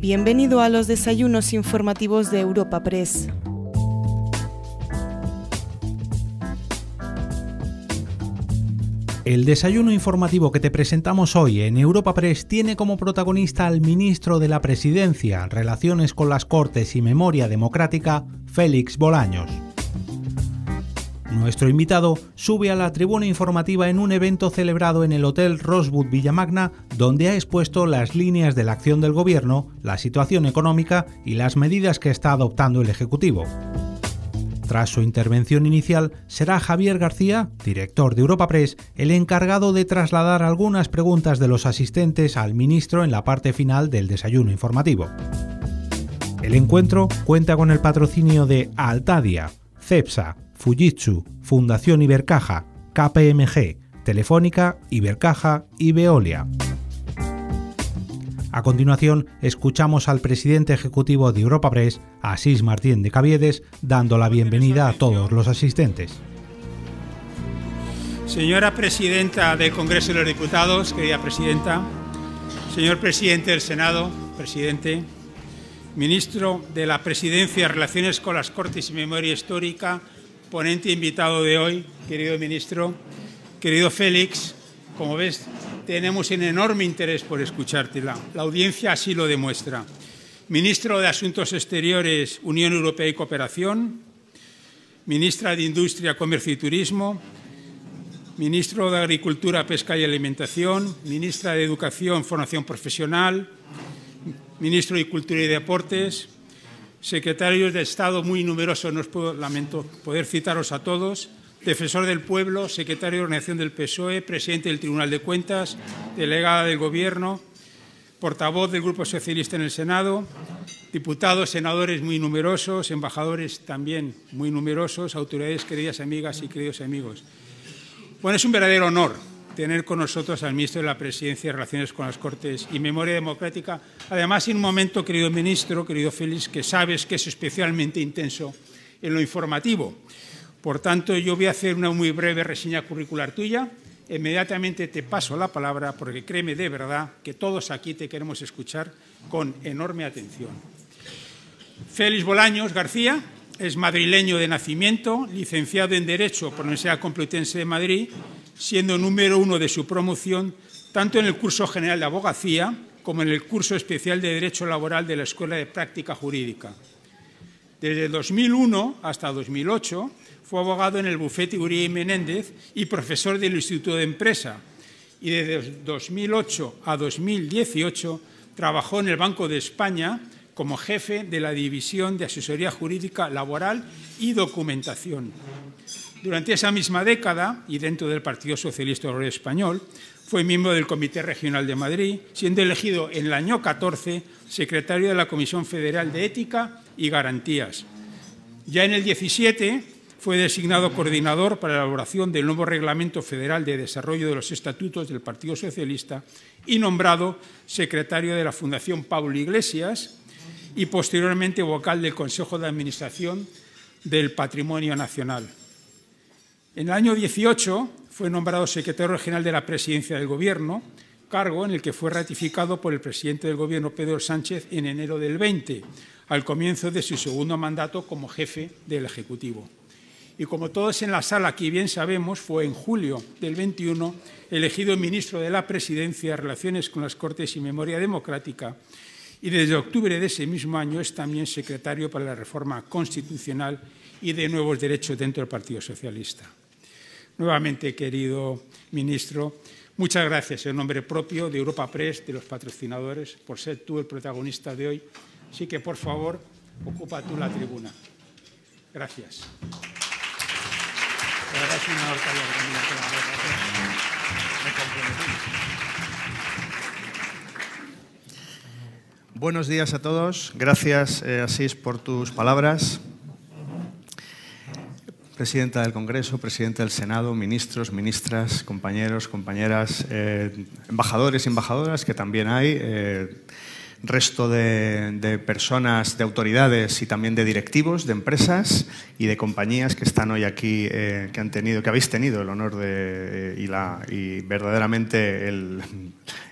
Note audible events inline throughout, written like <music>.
Bienvenido a los desayunos informativos de Europa Press. El desayuno informativo que te presentamos hoy en Europa Press tiene como protagonista al ministro de la Presidencia, Relaciones con las Cortes y Memoria Democrática, Félix Bolaños. Nuestro invitado sube a la tribuna informativa en un evento celebrado en el Hotel Rosewood Villamagna, donde ha expuesto las líneas de la acción del Gobierno, la situación económica y las medidas que está adoptando el Ejecutivo. Tras su intervención inicial, será Javier García, director de Europa Press, el encargado de trasladar algunas preguntas de los asistentes al ministro en la parte final del desayuno informativo. El encuentro cuenta con el patrocinio de Altadia, CEPSA, Fujitsu, Fundación Ibercaja, KPMG, Telefónica, Ibercaja y Veolia. A continuación, escuchamos al presidente ejecutivo de Europa Press, Asís Martín de Caviedes, dando la bienvenida a todos los asistentes. Señora presidenta del Congreso de los Diputados, querida presidenta, señor presidente del Senado, presidente, ministro de la Presidencia, Relaciones con las Cortes y Memoria Histórica, ponente invitado de hoy, querido ministro, querido Félix, como ves, tenemos un enorme interés por escucharte. La, la audiencia así lo demuestra. Ministro de Asuntos Exteriores, Unión Europea y Cooperación, ministra de Industria, Comercio y Turismo, ministro de Agricultura, Pesca y Alimentación, ministra de Educación, Formación Profesional, ministro de Cultura y Deportes, secretarios de Estado muy numerosos, no os puedo, lamento poder citaros a todos, defensor del pueblo, secretario de organización del PSOE, presidente del Tribunal de Cuentas, delegada del Gobierno, portavoz del Grupo Socialista en el Senado, diputados, senadores muy numerosos, embajadores también muy numerosos, autoridades queridas amigas y queridos amigos. Bueno, es un verdadero honor tener con nosotros al ministro de la Presidencia y Relaciones con las Cortes y Memoria Democrática. Además, en un momento, querido ministro, querido Félix, que sabes que es especialmente intenso en lo informativo. Por tanto, yo voy a hacer una muy breve reseña curricular tuya. Inmediatamente te paso la palabra porque créeme de verdad que todos aquí te queremos escuchar con enorme atención. Félix Bolaños García es madrileño de nacimiento, licenciado en Derecho por la Universidad Complutense de Madrid siendo número uno de su promoción tanto en el curso general de abogacía como en el curso especial de Derecho Laboral de la Escuela de Práctica Jurídica. Desde 2001 hasta 2008 fue abogado en el bufete Uribe Menéndez y profesor del Instituto de Empresa. Y desde 2008 a 2018 trabajó en el Banco de España como jefe de la División de Asesoría Jurídica Laboral y Documentación. Durante esa misma década, y dentro del Partido Socialista Obrero Español, fue miembro del Comité Regional de Madrid, siendo elegido en el año 14 secretario de la Comisión Federal de Ética y Garantías. Ya en el 17 fue designado coordinador para la elaboración del nuevo Reglamento Federal de Desarrollo de los Estatutos del Partido Socialista y nombrado secretario de la Fundación Pablo Iglesias y posteriormente vocal del Consejo de Administración del Patrimonio Nacional. En el año 18 fue nombrado secretario regional de la presidencia del Gobierno, cargo en el que fue ratificado por el presidente del Gobierno, Pedro Sánchez, en enero del 20, al comienzo de su segundo mandato como jefe del Ejecutivo. Y como todos en la sala aquí bien sabemos, fue en julio del 21 elegido ministro de la Presidencia, Relaciones con las Cortes y Memoria Democrática, y desde octubre de ese mismo año es también secretario para la Reforma Constitucional y de Nuevos Derechos dentro del Partido Socialista. Nuevamente, querido ministro, muchas gracias en nombre propio de Europa Press, de los patrocinadores, por ser tú el protagonista de hoy. Así que, por favor, ocupa tú la tribuna. Gracias. Buenos días a todos. Gracias, eh, Asís, por tus palabras presidenta del Congreso, presidente del Senado, ministros, ministras, compañeros, compañeras, eh, embajadores y embajadoras que también hay, eh, resto de, personas, de autoridades y también de directivos de empresas y de compañías que están hoy aquí, eh, que han tenido, que habéis tenido el honor de y, la, y verdaderamente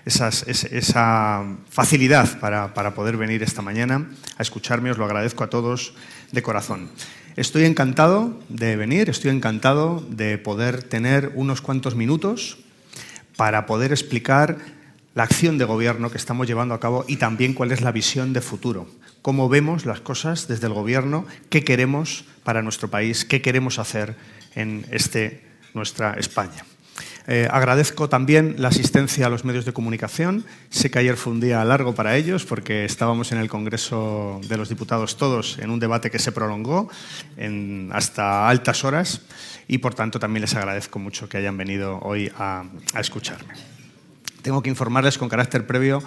esa facilidad para, para poder venir esta mañana a escucharme. Os lo agradezco a todos de corazón. Estoy encantado de venir, estoy encantado de poder tener unos cuantos minutos para poder explicar la acción de gobierno que estamos llevando a cabo y también cuál es la visión de futuro. Cómo vemos las cosas desde el gobierno, qué queremos para nuestro país, qué queremos hacer en este, nuestra España. Eh, agradezco también la asistencia a los medios de comunicación. Sé que ayer fue un día largo para ellos porque estábamos en el Congreso de los Diputados todos en un debate que se prolongó hasta altas horas y por tanto también les agradezco mucho que hayan venido hoy a, a escucharme. Tengo que informarles con carácter previo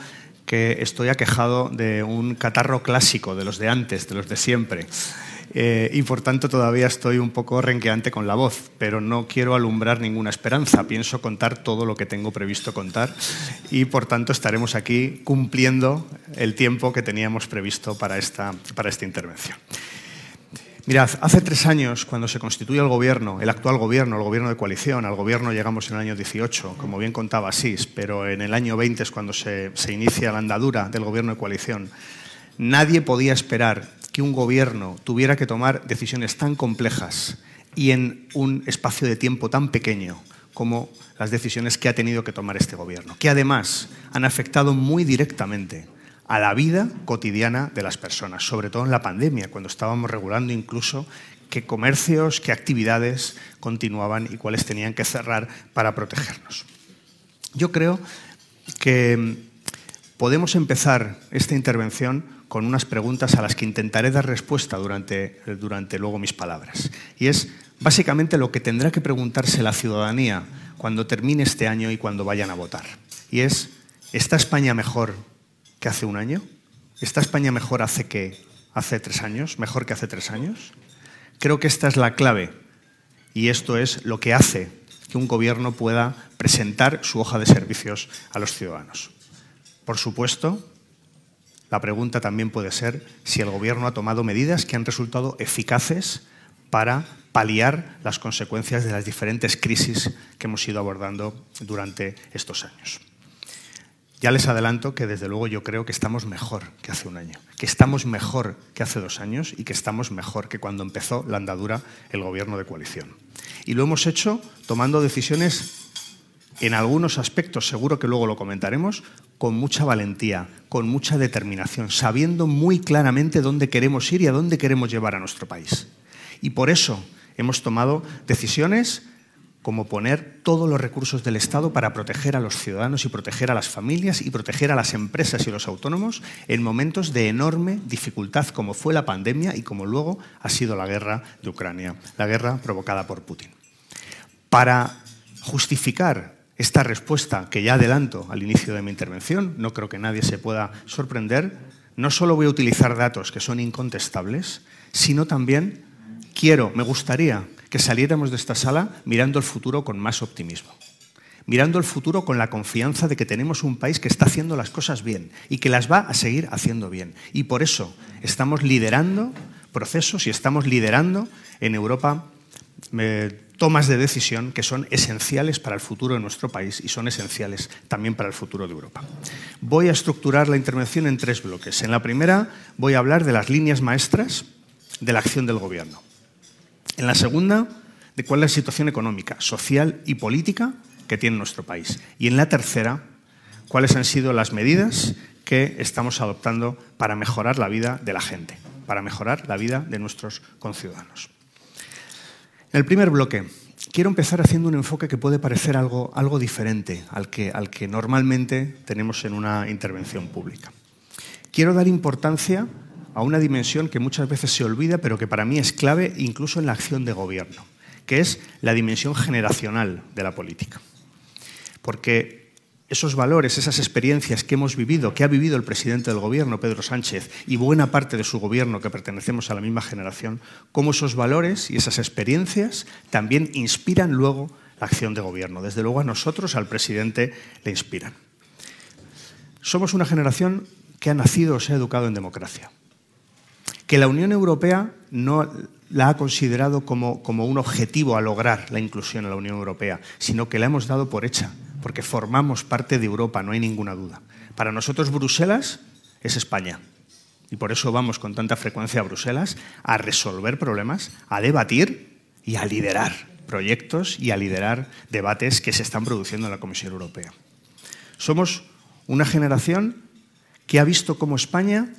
que estoy aquejado de un catarro clásico, de los de antes, de los de siempre. Eh, y por tanto todavía estoy un poco renqueante con la voz, pero no quiero alumbrar ninguna esperanza. Pienso contar todo lo que tengo previsto contar y por tanto estaremos aquí cumpliendo el tiempo que teníamos previsto para esta, para esta intervención. Mirad, hace tres años, cuando se constituye el gobierno, el actual gobierno, el gobierno de coalición, al gobierno llegamos en el año 18, como bien contaba Asís, pero en el año 20 es cuando se, se inicia la andadura del gobierno de coalición, nadie podía esperar que un gobierno tuviera que tomar decisiones tan complejas y en un espacio de tiempo tan pequeño como las decisiones que ha tenido que tomar este gobierno, que además han afectado muy directamente a la vida cotidiana de las personas, sobre todo en la pandemia, cuando estábamos regulando incluso qué comercios, qué actividades continuaban y cuáles tenían que cerrar para protegernos. Yo creo que podemos empezar esta intervención con unas preguntas a las que intentaré dar respuesta durante, durante luego mis palabras. Y es básicamente lo que tendrá que preguntarse la ciudadanía cuando termine este año y cuando vayan a votar. Y es, ¿está España mejor que hace un año? ¿Está España mejor hace que hace tres años? ¿Mejor que hace tres años? Creo que esta es la clave y esto es lo que hace que un gobierno pueda presentar su hoja de servicios a los ciudadanos. Por supuesto, la pregunta también puede ser si el Gobierno ha tomado medidas que han resultado eficaces para paliar las consecuencias de las diferentes crisis que hemos ido abordando durante estos años. Ya les adelanto que desde luego yo creo que estamos mejor que hace un año, que estamos mejor que hace dos años y que estamos mejor que cuando empezó la andadura el gobierno de coalición. Y lo hemos hecho tomando decisiones en algunos aspectos, seguro que luego lo comentaremos, con mucha valentía, con mucha determinación, sabiendo muy claramente dónde queremos ir y a dónde queremos llevar a nuestro país. Y por eso hemos tomado decisiones como poner todos los recursos del Estado para proteger a los ciudadanos y proteger a las familias y proteger a las empresas y los autónomos en momentos de enorme dificultad como fue la pandemia y como luego ha sido la guerra de Ucrania, la guerra provocada por Putin. Para justificar esta respuesta que ya adelanto al inicio de mi intervención, no creo que nadie se pueda sorprender, no solo voy a utilizar datos que son incontestables, sino también quiero, me gustaría que saliéramos de esta sala mirando el futuro con más optimismo, mirando el futuro con la confianza de que tenemos un país que está haciendo las cosas bien y que las va a seguir haciendo bien. Y por eso estamos liderando procesos y estamos liderando en Europa tomas de decisión que son esenciales para el futuro de nuestro país y son esenciales también para el futuro de Europa. Voy a estructurar la intervención en tres bloques. En la primera voy a hablar de las líneas maestras de la acción del Gobierno. En la segunda, de cuál es la situación económica, social y política que tiene nuestro país. Y en la tercera, cuáles han sido las medidas que estamos adoptando para mejorar la vida de la gente, para mejorar la vida de nuestros conciudadanos. En el primer bloque, quiero empezar haciendo un enfoque que puede parecer algo, algo diferente al que, al que normalmente tenemos en una intervención pública. Quiero dar importancia a una dimensión que muchas veces se olvida, pero que para mí es clave incluso en la acción de gobierno, que es la dimensión generacional de la política. Porque esos valores, esas experiencias que hemos vivido, que ha vivido el presidente del gobierno, Pedro Sánchez, y buena parte de su gobierno que pertenecemos a la misma generación, cómo esos valores y esas experiencias también inspiran luego la acción de gobierno. Desde luego a nosotros, al presidente, le inspiran. Somos una generación que ha nacido o se ha educado en democracia, que la Unión Europea no la ha considerado como, como un objetivo a lograr la inclusión en la Unión Europea, sino que la hemos dado por hecha porque formamos parte de Europa, no hay ninguna duda. Para nosotros Bruselas es España. Y por eso vamos con tanta frecuencia a Bruselas a resolver problemas, a debatir y a liderar proyectos y a liderar debates que se están produciendo en la Comisión Europea. Somos una generación que ha visto cómo España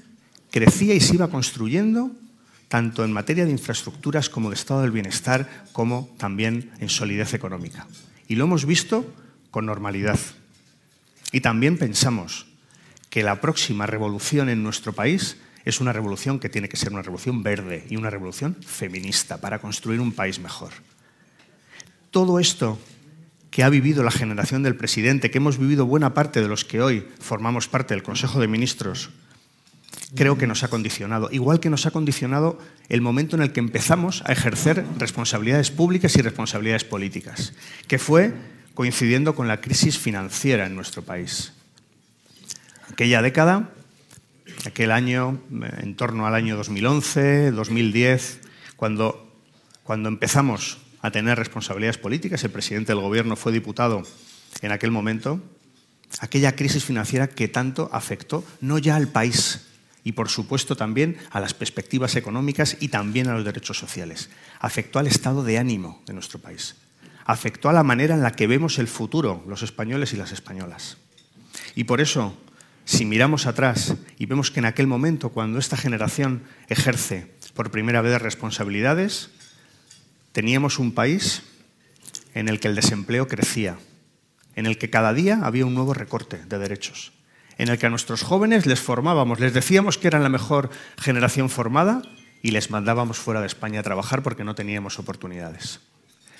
crecía y se iba construyendo tanto en materia de infraestructuras como de estado del bienestar, como también en solidez económica. Y lo hemos visto con normalidad. Y también pensamos que la próxima revolución en nuestro país es una revolución que tiene que ser una revolución verde y una revolución feminista para construir un país mejor. Todo esto que ha vivido la generación del presidente, que hemos vivido buena parte de los que hoy formamos parte del Consejo de Ministros, creo que nos ha condicionado, igual que nos ha condicionado el momento en el que empezamos a ejercer responsabilidades públicas y responsabilidades políticas, que fue coincidiendo con la crisis financiera en nuestro país. Aquella década, aquel año, en torno al año 2011, 2010, cuando, cuando empezamos a tener responsabilidades políticas, el presidente del gobierno fue diputado en aquel momento, aquella crisis financiera que tanto afectó no ya al país, y por supuesto también a las perspectivas económicas y también a los derechos sociales. Afectó al estado de ánimo de nuestro país. Afectó a la manera en la que vemos el futuro, los españoles y las españolas. Y por eso, si miramos atrás y vemos que en aquel momento, cuando esta generación ejerce por primera vez responsabilidades, teníamos un país en el que el desempleo crecía, en el que cada día había un nuevo recorte de derechos, en el que a nuestros jóvenes les formábamos, les decíamos que eran la mejor generación formada y les mandábamos fuera de España a trabajar porque no teníamos oportunidades.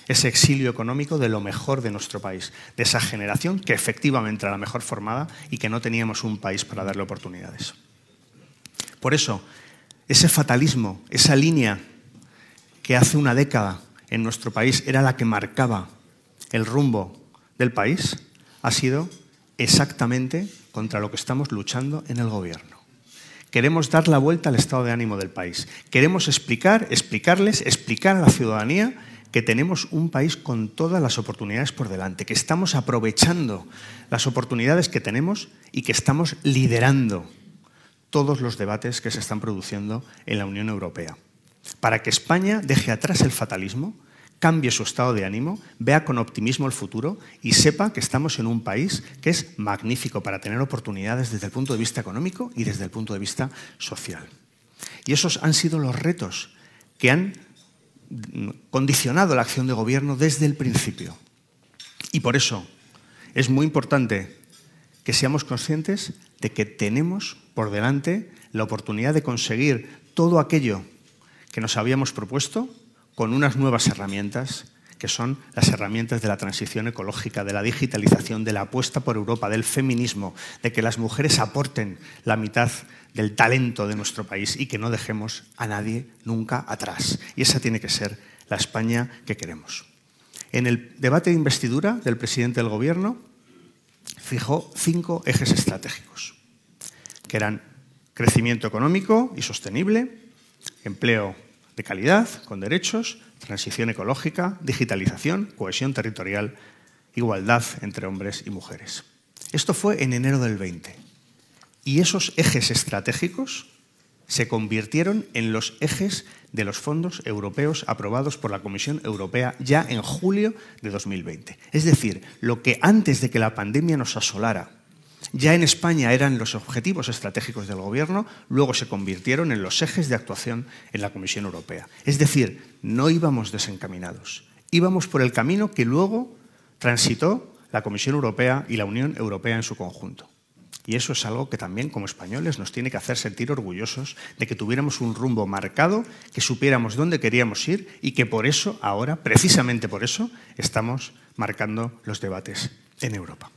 Ese exilio económico de lo mejor de nuestro país, de esa generación que efectivamente era la mejor formada y que no teníamos un país para darle oportunidades. Por eso, ese fatalismo, esa línea que hace una década en nuestro país era la que marcaba el rumbo del país, ha sido exactamente contra lo que estamos luchando en el gobierno. Queremos dar la vuelta al estado de ánimo del país. Queremos explicar, explicarles, explicar a la ciudadanía que tenemos un país con todas las oportunidades por delante, que estamos aprovechando las oportunidades que tenemos y que estamos liderando todos los debates que se están produciendo en la Unión Europea para que España deje atrás el fatalismo, cambie su estado de ánimo, vea con optimismo el futuro y sepa que estamos en un país que es magnífico para tener oportunidades desde el punto de vista económico y desde el punto de vista social. Y esos han sido los retos que han condicionado la acción de gobierno desde el principio. Y por eso es muy importante que seamos conscientes de que tenemos por delante la oportunidad de conseguir todo aquello que nos habíamos propuesto con unas nuevas herramientas que son las herramientas de la transición ecológica, de la digitalización, de la apuesta por Europa, del feminismo, de que las mujeres aporten la mitad del talento de nuestro país y que no dejemos a nadie nunca atrás. Y esa tiene que ser la España que queremos. En el debate de investidura del presidente del Gobierno fijó cinco ejes estratégicos, que eran crecimiento económico y sostenible, empleo de calidad, con derechos, transición ecológica, digitalización, cohesión territorial, igualdad entre hombres y mujeres. Esto fue en enero del 20. Y esos ejes estratégicos se convirtieron en los ejes de los fondos europeos aprobados por la Comisión Europea ya en julio de 2020. Es decir, lo que antes de que la pandemia nos asolara ya en España eran los objetivos estratégicos del Gobierno, luego se convirtieron en los ejes de actuación en la Comisión Europea. Es decir, no íbamos desencaminados, íbamos por el camino que luego transitó la Comisión Europea y la Unión Europea en su conjunto. Y eso es algo que también como españoles nos tiene que hacer sentir orgullosos de que tuviéramos un rumbo marcado, que supiéramos dónde queríamos ir y que por eso ahora, precisamente por eso, estamos marcando los debates en Europa.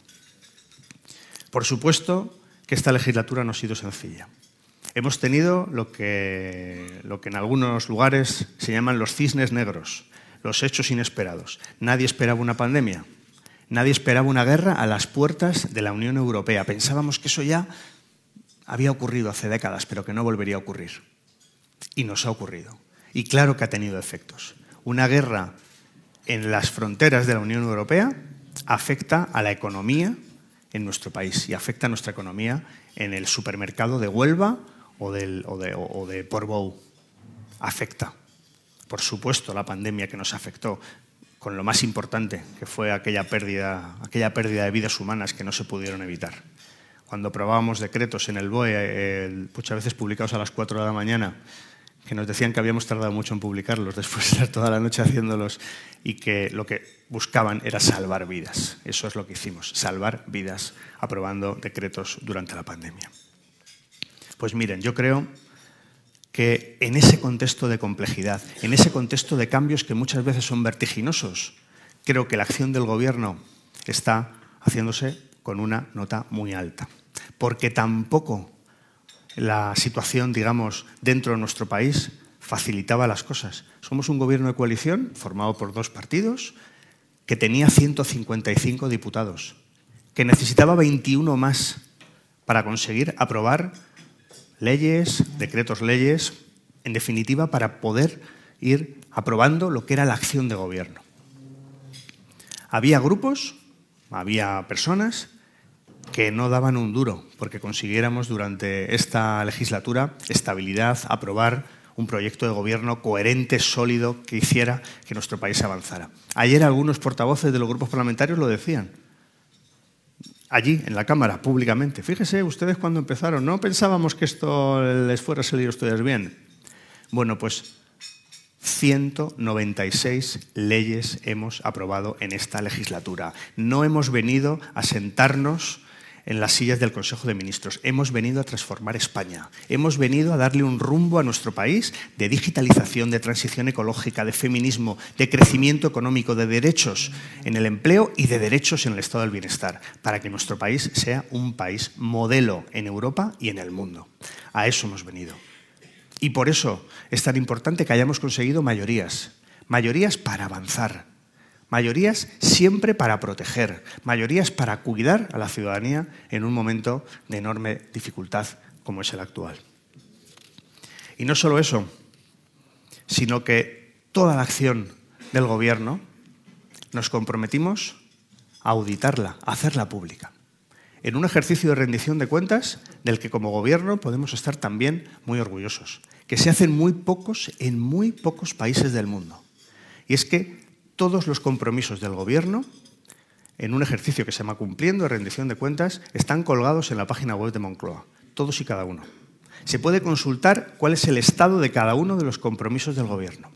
Por supuesto que esta legislatura no ha sido sencilla. Hemos tenido lo que, lo que en algunos lugares se llaman los cisnes negros, los hechos inesperados. Nadie esperaba una pandemia, nadie esperaba una guerra a las puertas de la Unión Europea. Pensábamos que eso ya había ocurrido hace décadas, pero que no volvería a ocurrir. Y nos ha ocurrido. Y claro que ha tenido efectos. Una guerra en las fronteras de la Unión Europea afecta a la economía en nuestro país y afecta a nuestra economía en el supermercado de Huelva o, de, o. Afecta. Por supuesto, la pandemia que nos afectó, con lo más importante, que fue aquella pérdida, aquella pérdida de vidas humanas que no se pudieron evitar. Cuando probábamos decretos en el BOE, muchas veces publicados a las 4 de la mañana, que nos decían que habíamos tardado mucho en publicarlos después de estar toda la noche haciéndolos y que lo que buscaban era salvar vidas. Eso es lo que hicimos, salvar vidas aprobando decretos durante la pandemia. Pues miren, yo creo que en ese contexto de complejidad, en ese contexto de cambios que muchas veces son vertiginosos, creo que la acción del Gobierno está haciéndose con una nota muy alta. Porque tampoco la situación, digamos, dentro de nuestro país facilitaba las cosas. Somos un gobierno de coalición formado por dos partidos que tenía 155 diputados, que necesitaba 21 más para conseguir aprobar leyes, decretos leyes, en definitiva, para poder ir aprobando lo que era la acción de gobierno. Había grupos, había personas que no daban un duro porque consiguiéramos durante esta legislatura estabilidad, aprobar un proyecto de gobierno coherente, sólido, que hiciera que nuestro país avanzara. Ayer algunos portavoces de los grupos parlamentarios lo decían. Allí, en la Cámara, públicamente. Fíjese, ustedes cuando empezaron, ¿no pensábamos que esto les fuera a salir a ustedes bien? Bueno, pues 196 leyes hemos aprobado en esta legislatura. No hemos venido a sentarnos en las sillas del Consejo de Ministros. Hemos venido a transformar España. Hemos venido a darle un rumbo a nuestro país de digitalización, de transición ecológica, de feminismo, de crecimiento económico, de derechos en el empleo y de derechos en el estado del bienestar, para que nuestro país sea un país modelo en Europa y en el mundo. A eso hemos venido. Y por eso es tan importante que hayamos conseguido mayorías, mayorías para avanzar, Mayorías siempre para proteger, mayorías para cuidar a la ciudadanía en un momento de enorme dificultad como es el actual. Y no solo eso, sino que toda la acción del Gobierno nos comprometimos a auditarla, a hacerla pública, en un ejercicio de rendición de cuentas del que como Gobierno podemos estar también muy orgullosos, que se hacen muy pocos en muy pocos países del mundo. Y es que todos los compromisos del Gobierno, en un ejercicio que se llama Cumpliendo de rendición de cuentas, están colgados en la página web de Moncloa, todos y cada uno. Se puede consultar cuál es el estado de cada uno de los compromisos del Gobierno.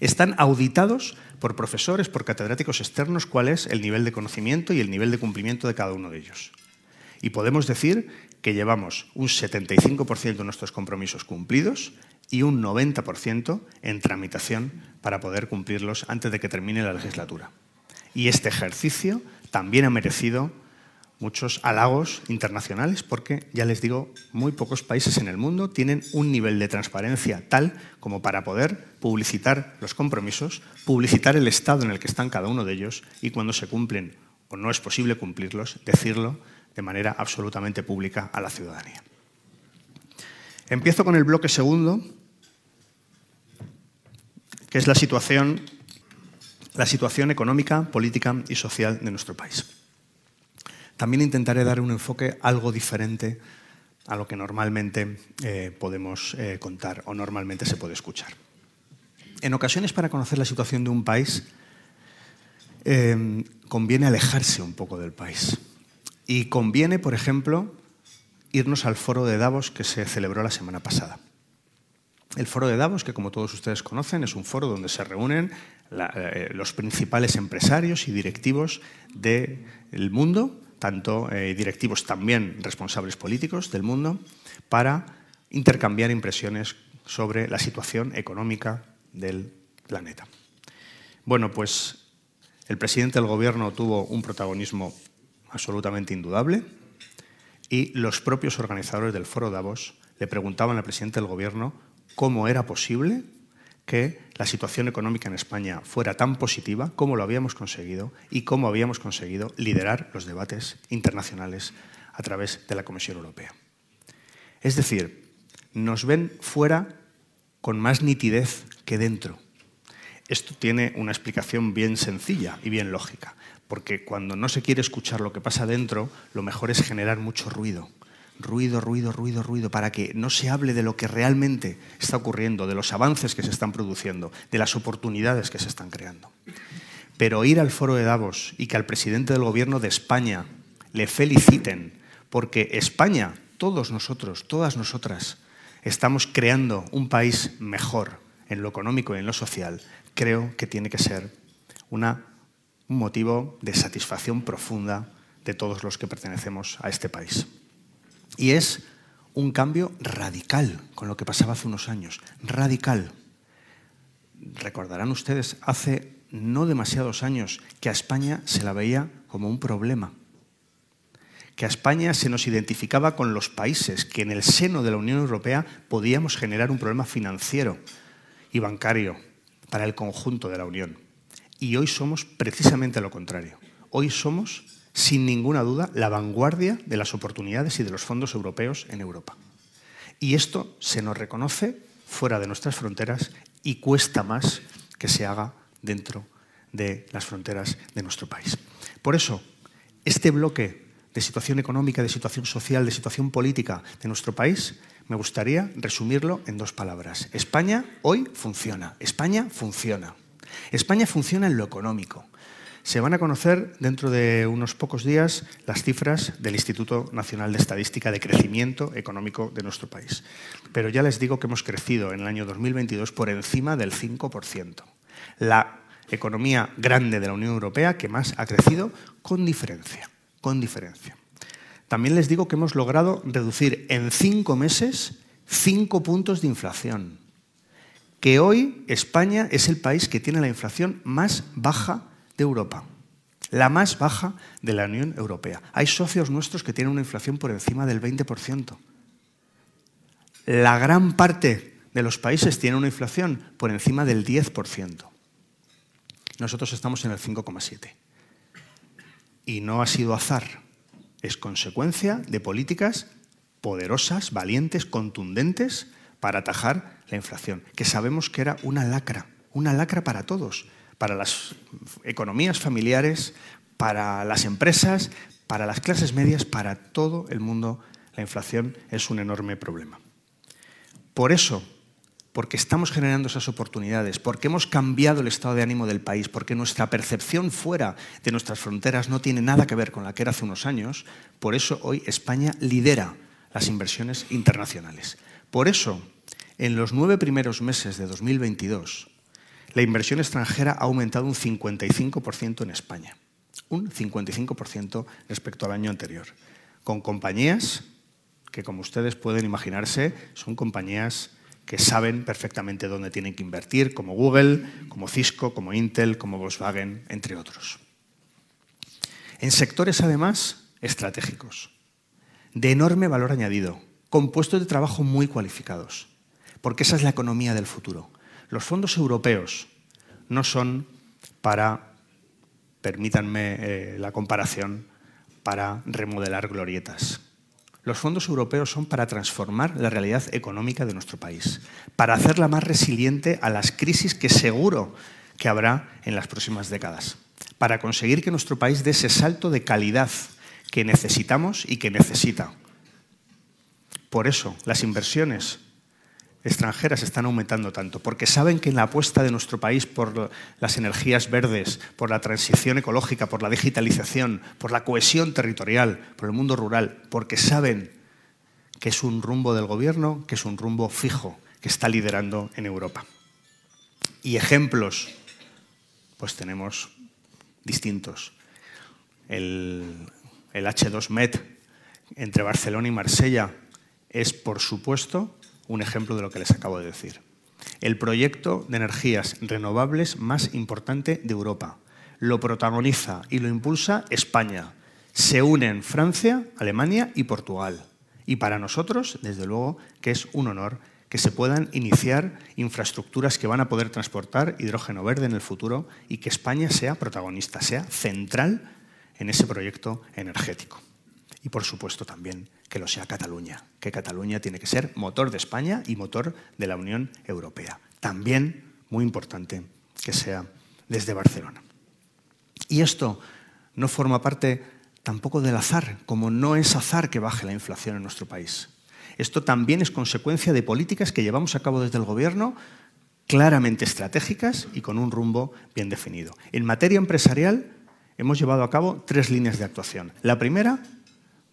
Están auditados por profesores, por catedráticos externos, cuál es el nivel de conocimiento y el nivel de cumplimiento de cada uno de ellos. Y podemos decir que llevamos un 75% de nuestros compromisos cumplidos y un 90% en tramitación para poder cumplirlos antes de que termine la legislatura. Y este ejercicio también ha merecido muchos halagos internacionales porque, ya les digo, muy pocos países en el mundo tienen un nivel de transparencia tal como para poder publicitar los compromisos, publicitar el estado en el que están cada uno de ellos y cuando se cumplen o no es posible cumplirlos, decirlo de manera absolutamente pública a la ciudadanía. Empiezo con el bloque segundo, que es la situación, la situación económica, política y social de nuestro país. También intentaré dar un enfoque algo diferente a lo que normalmente eh, podemos eh, contar o normalmente se puede escuchar. En ocasiones, para conocer la situación de un país, eh, conviene alejarse un poco del país. Y conviene, por ejemplo, irnos al foro de Davos que se celebró la semana pasada. El foro de Davos, que como todos ustedes conocen, es un foro donde se reúnen eh, los principales empresarios y directivos del mundo, tanto eh, directivos también responsables políticos del mundo, para intercambiar impresiones sobre la situación económica del planeta. Bueno, pues el presidente del gobierno tuvo un protagonismo absolutamente indudable y los propios organizadores del foro Davos le preguntaban al presidente del gobierno cómo era posible que la situación económica en España fuera tan positiva, cómo lo habíamos conseguido y cómo habíamos conseguido liderar los debates internacionales a través de la Comisión Europea. Es decir, nos ven fuera con más nitidez que dentro. Esto tiene una explicación bien sencilla y bien lógica, porque cuando no se quiere escuchar lo que pasa dentro, lo mejor es generar mucho ruido. Ruido, ruido, ruido, ruido, para que no se hable de lo que realmente está ocurriendo, de los avances que se están produciendo, de las oportunidades que se están creando. Pero ir al foro de Davos y que al presidente del gobierno de España le feliciten, porque España, todos nosotros, todas nosotras, estamos creando un país mejor en lo económico y en lo social, creo que tiene que ser una un motivo de satisfacción profunda de todos los que pertenecemos a este país. Y es un cambio radical con lo que pasaba hace unos años, radical. Recordarán ustedes, hace no demasiados años, que a España se la veía como un problema, que a España se nos identificaba con los países que en el seno de la Unión Europea podíamos generar un problema financiero y bancario para el conjunto de la Unión. Y hoy somos precisamente lo contrario. Hoy somos, sin ninguna duda, la vanguardia de las oportunidades y de los fondos europeos en Europa. Y esto se nos reconoce fuera de nuestras fronteras y cuesta más que se haga dentro de las fronteras de nuestro país. Por eso, este bloque de situación económica, de situación social, de situación política de nuestro país, me gustaría resumirlo en dos palabras. España hoy funciona. España funciona. España funciona en lo económico. Se van a conocer dentro de unos pocos días las cifras del Instituto Nacional de Estadística de crecimiento económico de nuestro país. Pero ya les digo que hemos crecido en el año 2022 por encima del 5%. La economía grande de la Unión Europea que más ha crecido con diferencia, con diferencia. También les digo que hemos logrado reducir en cinco meses cinco puntos de inflación que hoy España es el país que tiene la inflación más baja de Europa, la más baja de la Unión Europea. Hay socios nuestros que tienen una inflación por encima del 20%. La gran parte de los países tienen una inflación por encima del 10%. Nosotros estamos en el 5,7%. Y no ha sido azar, es consecuencia de políticas poderosas, valientes, contundentes para atajar la inflación, que sabemos que era una lacra, una lacra para todos, para las economías familiares, para las empresas, para las clases medias, para todo el mundo, la inflación es un enorme problema. Por eso, porque estamos generando esas oportunidades, porque hemos cambiado el estado de ánimo del país, porque nuestra percepción fuera de nuestras fronteras no tiene nada que ver con la que era hace unos años, por eso hoy España lidera las inversiones internacionales. Por eso, en los nueve primeros meses de 2022, la inversión extranjera ha aumentado un 55% en España, un 55% respecto al año anterior, con compañías que, como ustedes pueden imaginarse, son compañías que saben perfectamente dónde tienen que invertir, como Google, como Cisco, como Intel, como Volkswagen, entre otros. En sectores, además, estratégicos, de enorme valor añadido, con puestos de trabajo muy cualificados, porque esa es la economía del futuro. Los fondos europeos no son para, permítanme eh, la comparación, para remodelar glorietas. Los fondos europeos son para transformar la realidad económica de nuestro país, para hacerla más resiliente a las crisis que seguro que habrá en las próximas décadas, para conseguir que nuestro país dé ese salto de calidad que necesitamos y que necesita por eso las inversiones extranjeras están aumentando tanto, porque saben que en la apuesta de nuestro país por las energías verdes, por la transición ecológica, por la digitalización, por la cohesión territorial, por el mundo rural, porque saben que es un rumbo del gobierno, que es un rumbo fijo, que está liderando en Europa. Y ejemplos, pues tenemos distintos. El, el H2MET entre Barcelona y Marsella, es, por supuesto, un ejemplo de lo que les acabo de decir. El proyecto de energías renovables más importante de Europa. Lo protagoniza y lo impulsa España. Se unen Francia, Alemania y Portugal. Y para nosotros, desde luego, que es un honor que se puedan iniciar infraestructuras que van a poder transportar hidrógeno verde en el futuro y que España sea protagonista, sea central en ese proyecto energético. Y por supuesto también que lo sea Cataluña, que Cataluña tiene que ser motor de España y motor de la Unión Europea. También muy importante que sea desde Barcelona. Y esto no forma parte tampoco del azar, como no es azar que baje la inflación en nuestro país. Esto también es consecuencia de políticas que llevamos a cabo desde el Gobierno claramente estratégicas y con un rumbo bien definido. En materia empresarial hemos llevado a cabo tres líneas de actuación. La primera,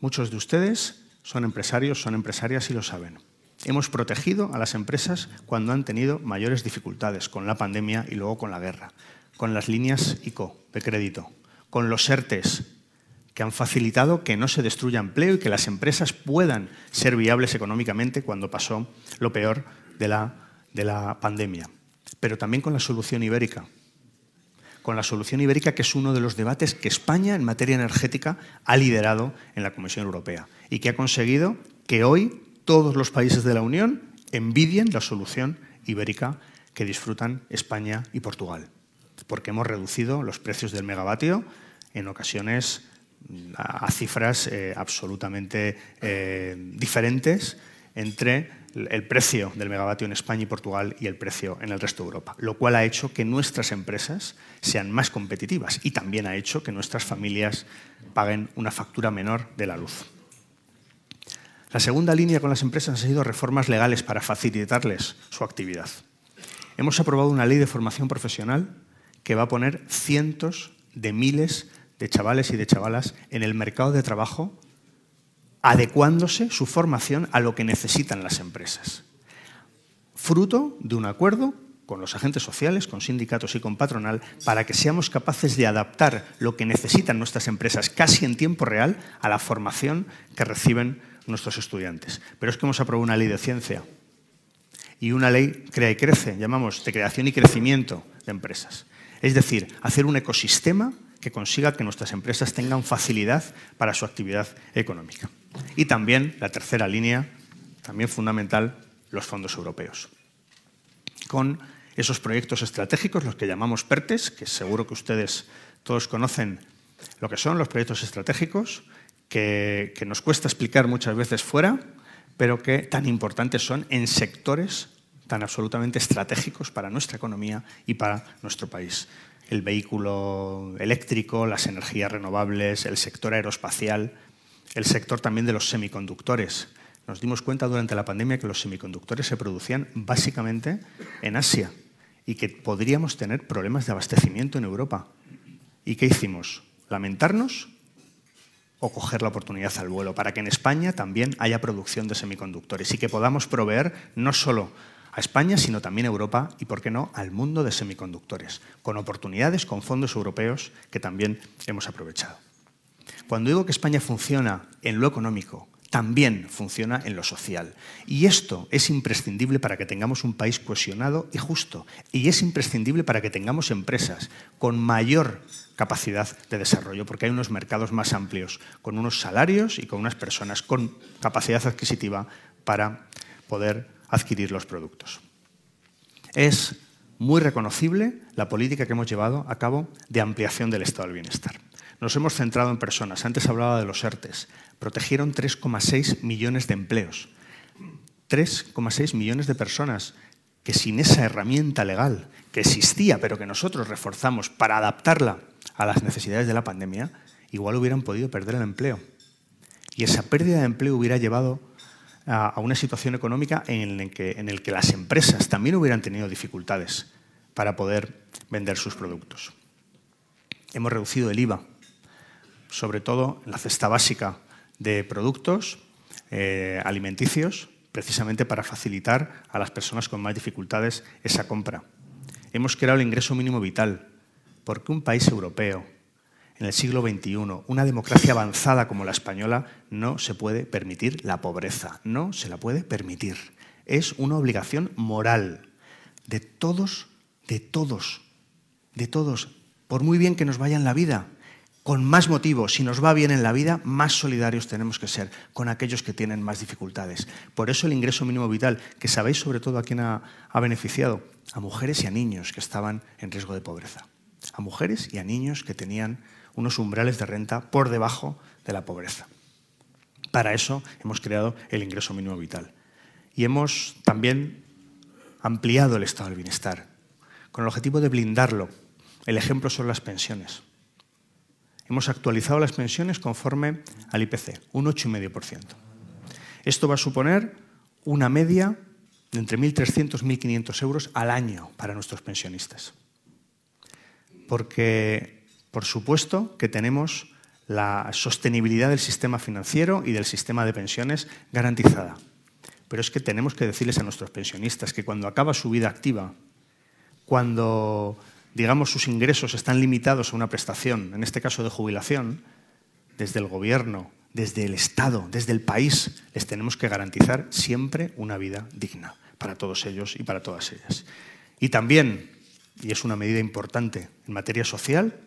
muchos de ustedes son empresarios, son empresarias y lo saben. Hemos protegido a las empresas cuando han tenido mayores dificultades con la pandemia y luego con la guerra, con las líneas ICO de crédito, con los ERTES, que han facilitado que no se destruya empleo y que las empresas puedan ser viables económicamente cuando pasó lo peor de la, de la pandemia. Pero también con la solución ibérica, con la solución ibérica, que es uno de los debates que España en materia energética ha liderado en la Comisión Europea y que ha conseguido que hoy todos los países de la Unión envidien la solución ibérica que disfrutan España y Portugal, porque hemos reducido los precios del megavatio en ocasiones a, cifras eh, absolutamente eh, diferentes entre el precio del megavatio en España y Portugal y el precio en el resto de Europa, lo cual ha hecho que nuestras empresas sean más competitivas y también ha hecho que nuestras familias paguen una factura menor de la luz. La segunda línea con las empresas ha sido reformas legales para facilitarles su actividad. Hemos aprobado una ley de formación profesional que va a poner cientos de miles de chavales y de chavalas en el mercado de trabajo, adecuándose su formación a lo que necesitan las empresas. Fruto de un acuerdo con los agentes sociales, con sindicatos y con patronal, para que seamos capaces de adaptar lo que necesitan nuestras empresas casi en tiempo real a la formación que reciben nuestros estudiantes. Pero es que hemos aprobado una ley de ciencia y una ley crea y crece, llamamos de creación y crecimiento de empresas. Es decir, hacer un ecosistema que consiga que nuestras empresas tengan facilidad para su actividad económica. Y también la tercera línea, también fundamental, los fondos europeos. Con esos proyectos estratégicos, los que llamamos PERTES, que seguro que ustedes todos conocen lo que son los proyectos estratégicos, que, que nos cuesta explicar muchas veces fuera, pero que tan importantes son en sectores tan absolutamente estratégicos para nuestra economía y para nuestro país el vehículo eléctrico, las energías renovables, el sector aeroespacial, el sector también de los semiconductores. Nos dimos cuenta durante la pandemia que los semiconductores se producían básicamente en Asia y que podríamos tener problemas de abastecimiento en Europa. ¿Y qué hicimos? ¿Lamentarnos o coger la oportunidad al vuelo para que en España también haya producción de semiconductores y que podamos proveer no solo a España, sino también a Europa y, por qué no, al mundo de semiconductores, con oportunidades, con fondos europeos que también hemos aprovechado. Cuando digo que España funciona en lo económico, también funciona en lo social. Y esto es imprescindible para que tengamos un país cohesionado y justo. Y es imprescindible para que tengamos empresas con mayor capacidad de desarrollo, porque hay unos mercados más amplios, con unos salarios y con unas personas con capacidad adquisitiva para poder adquirir los productos. Es muy reconocible la política que hemos llevado a cabo de ampliación del estado del bienestar. Nos hemos centrado en personas. Antes hablaba de los ERTES. Protegieron 3,6 millones de empleos. 3,6 millones de personas que sin esa herramienta legal que existía, pero que nosotros reforzamos para adaptarla a las necesidades de la pandemia, igual hubieran podido perder el empleo. Y esa pérdida de empleo hubiera llevado a, una situación económica en el, que, que las empresas también hubieran tenido dificultades para poder vender sus productos. Hemos reducido el IVA, sobre todo en la cesta básica de productos eh, alimenticios, precisamente para facilitar a las personas con más dificultades esa compra. Hemos creado el ingreso mínimo vital, porque un país europeo en el siglo XXI, una democracia avanzada como la española, no se puede permitir la pobreza, no se la puede permitir. Es una obligación moral de todos, de todos, de todos, por muy bien que nos vaya en la vida, con más motivo, si nos va bien en la vida, más solidarios tenemos que ser con aquellos que tienen más dificultades. Por eso el ingreso mínimo vital, que sabéis sobre todo a quién ha, ha beneficiado, a mujeres y a niños que estaban en riesgo de pobreza, a mujeres y a niños que tenían unos umbrales de renta por debajo de la pobreza. Para eso hemos creado el ingreso mínimo vital. Y hemos también ampliado el estado del bienestar, con el objetivo de blindarlo. El ejemplo son las pensiones. Hemos actualizado las pensiones conforme al IPC, un 8,5%. Esto va a suponer una media de entre 1.300 y 1.500 euros al año para nuestros pensionistas. Porque, por supuesto, que tenemos la sostenibilidad del sistema financiero y del sistema de pensiones garantizada. Pero es que tenemos que decirles a nuestros pensionistas que cuando acaba su vida activa, cuando digamos sus ingresos están limitados a una prestación, en este caso de jubilación, desde el gobierno, desde el Estado, desde el país, les tenemos que garantizar siempre una vida digna para todos ellos y para todas ellas. Y también, y es una medida importante en materia social,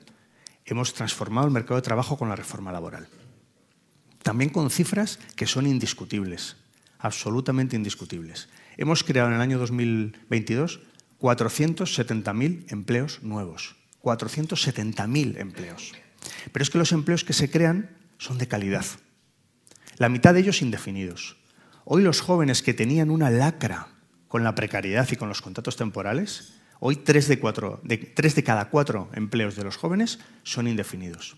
hemos transformado el mercado de trabajo con la reforma laboral. También con cifras que son indiscutibles, absolutamente indiscutibles. Hemos creado en el año 2022 470.000 empleos nuevos. 470.000 empleos. Pero es que los empleos que se crean son de calidad. La mitad de ellos indefinidos. Hoy los jóvenes que tenían una lacra con la precariedad y con los contratos temporales, hoy tres de, tres de cada cuatro empleos de los jóvenes son indefinidos.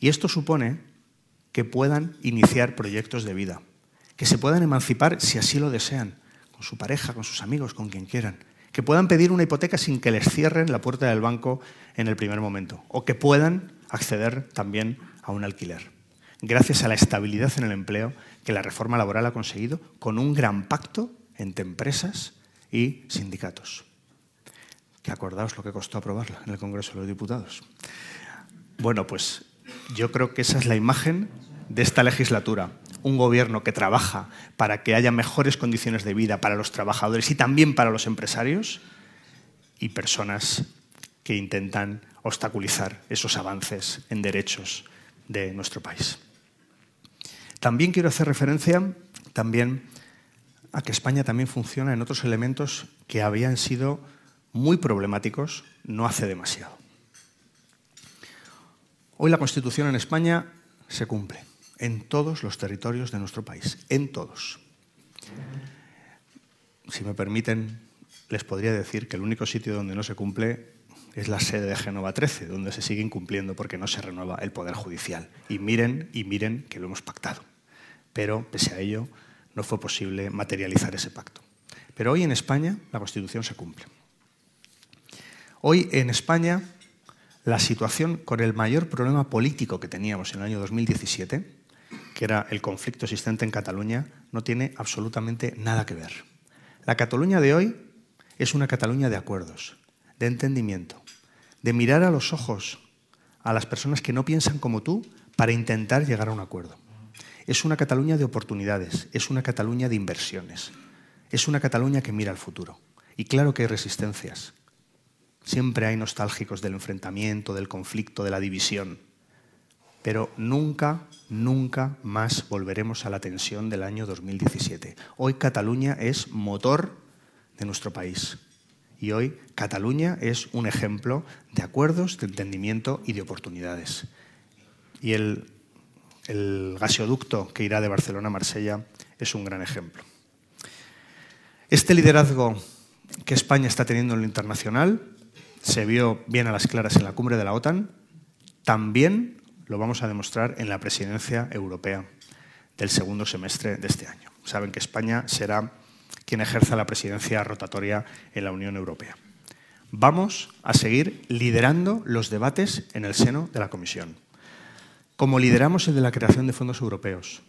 Y esto supone que puedan iniciar proyectos de vida, que se puedan emancipar si así lo desean, con su pareja, con sus amigos, con quien quieran, que puedan pedir una hipoteca sin que les cierren la puerta del banco en el primer momento, o que puedan acceder también a un alquiler, gracias a la estabilidad en el empleo que la reforma laboral ha conseguido con un gran pacto entre empresas y sindicatos. Que acordaos lo que costó aprobarla en el Congreso de los Diputados. Bueno, pues yo creo que esa es la imagen de esta legislatura un gobierno que trabaja para que haya mejores condiciones de vida para los trabajadores y también para los empresarios y personas que intentan obstaculizar esos avances en derechos de nuestro país. También quiero hacer referencia también a que España también funciona en otros elementos que habían sido muy problemáticos no hace demasiado. Hoy la Constitución en España se cumple en todos los territorios de nuestro país, en todos. Si me permiten, les podría decir que el único sitio donde no se cumple es la sede de Génova 13, donde se sigue incumpliendo porque no se renueva el Poder Judicial. Y miren, y miren que lo hemos pactado. Pero, pese a ello, no fue posible materializar ese pacto. Pero hoy en España la Constitución se cumple. Hoy en España la situación con el mayor problema político que teníamos en el año 2017 que era el conflicto existente en Cataluña, no tiene absolutamente nada que ver. La Cataluña de hoy es una Cataluña de acuerdos, de entendimiento, de mirar a los ojos a las personas que no piensan como tú para intentar llegar a un acuerdo. Es una Cataluña de oportunidades, es una Cataluña de inversiones, es una Cataluña que mira al futuro. Y claro que hay resistencias. Siempre hay nostálgicos del enfrentamiento, del conflicto, de la división pero nunca, nunca más volveremos a la tensión del año 2017. Hoy Cataluña es motor de nuestro país y hoy Cataluña es un ejemplo de acuerdos, de entendimiento y de oportunidades. Y el, el gasoducto que irá de Barcelona a Marsella es un gran ejemplo. Este liderazgo que España está teniendo en lo internacional se vio bien a las claras en la cumbre de la OTAN, también lo vamos a demostrar en la presidencia europea del segundo semestre de este año. Saben que España será quien ejerza la presidencia rotatoria en la Unión Europea. Vamos a seguir liderando los debates en el seno de la Comisión, como lideramos el de la creación de fondos europeos,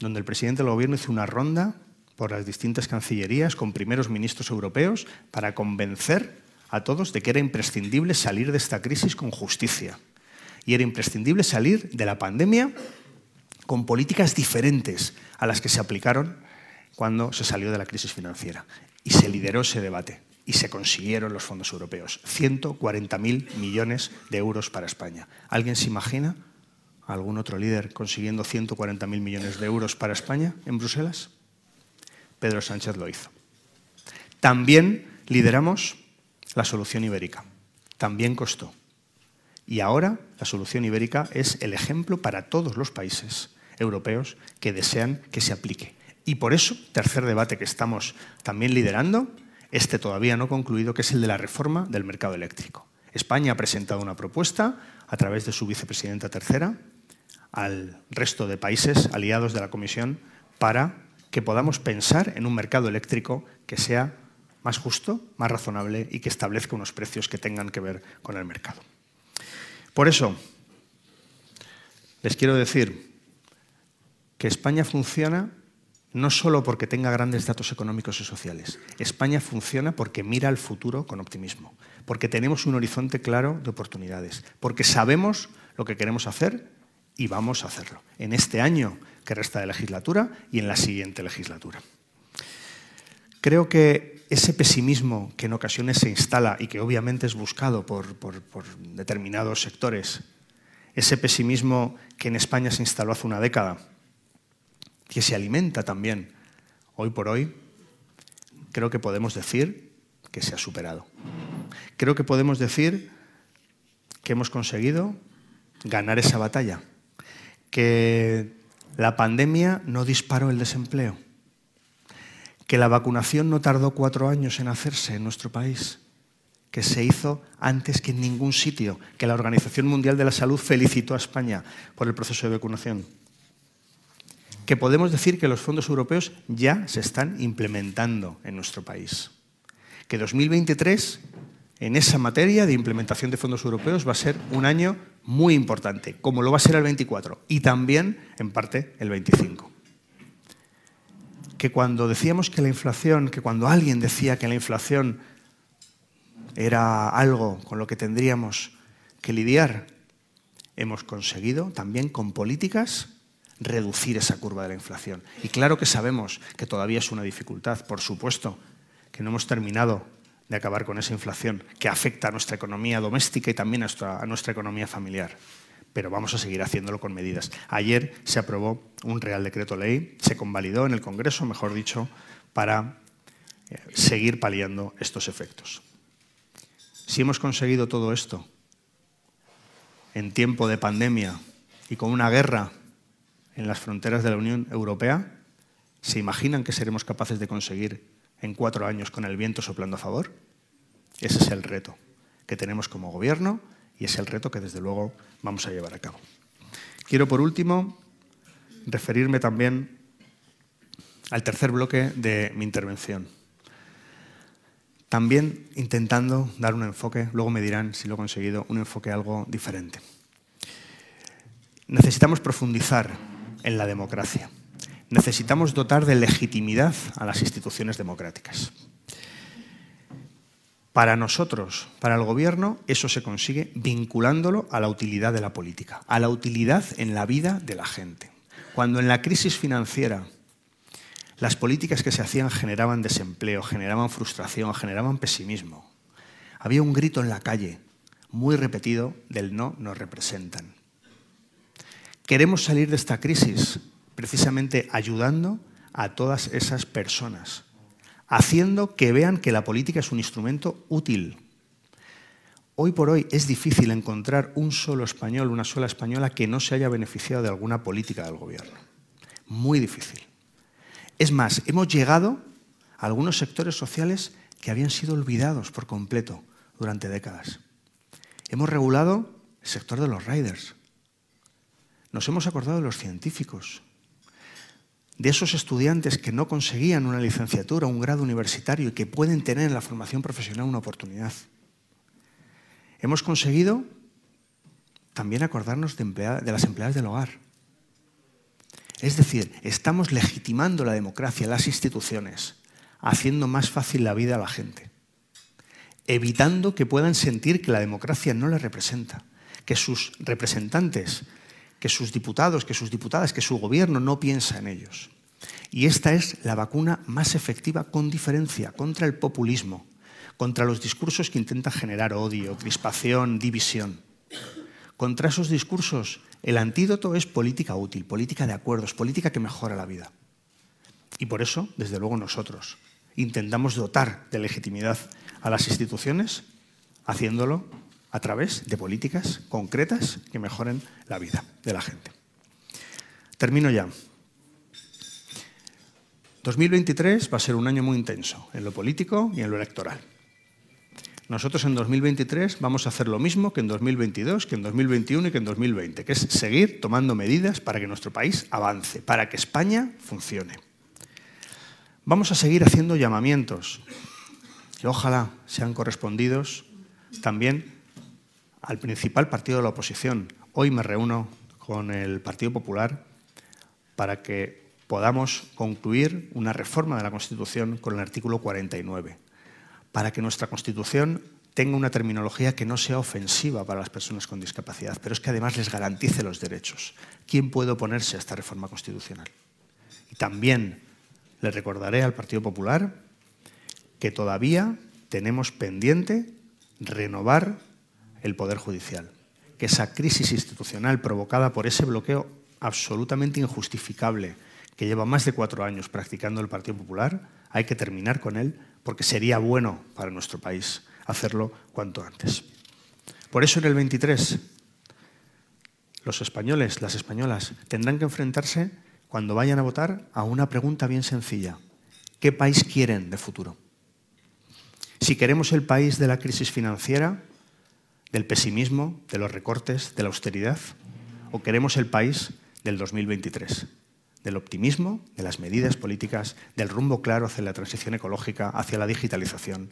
donde el presidente del Gobierno hizo una ronda por las distintas cancillerías con primeros ministros europeos para convencer a todos de que era imprescindible salir de esta crisis con justicia y era imprescindible salir de la pandemia con políticas diferentes a las que se aplicaron cuando se salió de la crisis financiera. Y se lideró ese debate y se consiguieron los fondos europeos. 140.000 millones de euros para España. ¿Alguien se imagina algún otro líder consiguiendo 140.000 millones de euros para España en Bruselas? Pedro Sánchez lo hizo. También lideramos la solución ibérica. También costó. Y ahora la solución ibérica es el ejemplo para todos los países europeos que desean que se aplique. Y por eso, tercer debate que estamos también liderando, este todavía no concluido, que es el de la reforma del mercado eléctrico. España ha presentado una propuesta a través de su vicepresidenta tercera al resto de países aliados de la Comisión para que podamos pensar en un mercado eléctrico que sea más justo, más razonable y que establezca unos precios que tengan que ver con el mercado. Por eso, les quiero decir que España funciona no solo porque tenga grandes datos económicos y sociales. España funciona porque mira al futuro con optimismo, porque tenemos un horizonte claro de oportunidades, porque sabemos lo que queremos hacer y vamos a hacerlo en este año que resta de legislatura y en la siguiente legislatura. Creo que ese pesimismo que en ocasiones se instala y que obviamente es buscado por, por, determinados sectores, ese pesimismo que en España se instaló hace una década, que se alimenta también hoy por hoy, creo que podemos decir que se ha superado. Creo que podemos decir que hemos conseguido ganar esa batalla, que la pandemia no disparó el desempleo, que la vacunación no tardó cuatro años en hacerse en nuestro país, que se hizo antes que en ningún sitio, que la Organización Mundial de la Salud felicitó a España por el proceso de vacunación, que podemos decir que los fondos europeos ya se están implementando en nuestro país, que 2023 en esa materia de implementación de fondos europeos va a ser un año muy importante, como lo va a ser el 24 y también, en parte, el 25 que cuando decíamos que la inflación, que cuando alguien decía que la inflación era algo con lo que tendríamos que lidiar, hemos conseguido también con políticas reducir esa curva de la inflación. Y claro que sabemos que todavía es una dificultad, por supuesto, que no hemos terminado de acabar con esa inflación que afecta a nuestra economía doméstica y también a nuestra, a nuestra economía familiar pero vamos a seguir haciéndolo con medidas. Ayer se aprobó un Real Decreto Ley, se convalidó en el Congreso, mejor dicho, para eh, seguir paliando estos efectos. Si hemos conseguido todo esto en tiempo de pandemia y con una guerra en las fronteras de la Unión Europea, ¿se imaginan que seremos capaces de conseguir en cuatro años con el viento soplando a favor? Ese es el reto que tenemos como gobierno y es el reto que desde luego vamos a llevar a cabo. Quiero por último referirme también al tercer bloque de mi intervención. También intentando dar un enfoque, luego me dirán si lo he conseguido, un enfoque algo diferente. Necesitamos profundizar en la democracia. Necesitamos dotar de legitimidad a las instituciones democráticas. Para nosotros, para el gobierno, eso se consigue vinculándolo a la utilidad de la política, a la utilidad en la vida de la gente. Cuando en la crisis financiera las políticas que se hacían generaban desempleo, generaban frustración, generaban pesimismo, había un grito en la calle, muy repetido, del no nos representan. Queremos salir de esta crisis precisamente ayudando a todas esas personas haciendo que vean que la política es un instrumento útil. Hoy por hoy es difícil encontrar un solo español, una sola española que no se haya beneficiado de alguna política del gobierno. Muy difícil. Es más, hemos llegado a algunos sectores sociales que habían sido olvidados por completo durante décadas. Hemos regulado el sector de los riders. Nos hemos acordado de los científicos, de esos estudiantes que no conseguían una licenciatura, un grado universitario y que pueden tener en la formación profesional una oportunidad. Hemos conseguido también acordarnos de, las empleadas del hogar. Es decir, estamos legitimando la democracia, las instituciones, haciendo más fácil la vida a la gente, evitando que puedan sentir que la democracia no les representa, que sus representantes que sus diputados, que sus diputadas, que su gobierno no piensa en ellos. Y esta es la vacuna más efectiva con diferencia contra el populismo, contra los discursos que intentan generar odio, crispación, división. Contra esos discursos, el antídoto es política útil, política de acuerdos, política que mejora la vida. Y por eso, desde luego, nosotros intentamos dotar de legitimidad a las instituciones, haciéndolo a través de políticas concretas que mejoren la vida de la gente. Termino ya. 2023 va a ser un año muy intenso en lo político y en lo electoral. Nosotros en 2023 vamos a hacer lo mismo que en 2022, que en 2021 y que en 2020, que es seguir tomando medidas para que nuestro país avance, para que España funcione. Vamos a seguir haciendo llamamientos que ojalá sean correspondidos también al principal partido de la oposición. Hoy me reúno con el Partido Popular para que podamos concluir una reforma de la Constitución con el artículo 49 para que nuestra Constitución tenga una terminología que no sea ofensiva para las personas con discapacidad, pero es que además les garantice los derechos. ¿Quién puede oponerse a esta reforma constitucional? Y también le recordaré al Partido Popular que todavía tenemos pendiente renovar el Poder Judicial, que esa crisis institucional provocada por ese bloqueo absolutamente injustificable que lleva más de cuatro años practicando el Partido Popular, hay que terminar con él porque sería bueno para nuestro país hacerlo cuanto antes. Por eso en el 23 los españoles, las españolas, tendrán que enfrentarse cuando vayan a votar a una pregunta bien sencilla. ¿Qué país quieren de futuro? Si queremos el país de la crisis financiera, del pesimismo, de los recortes, de la austeridad, o queremos el país del 2023, del optimismo, de las medidas políticas, del rumbo claro hacia la transición ecológica, hacia la digitalización,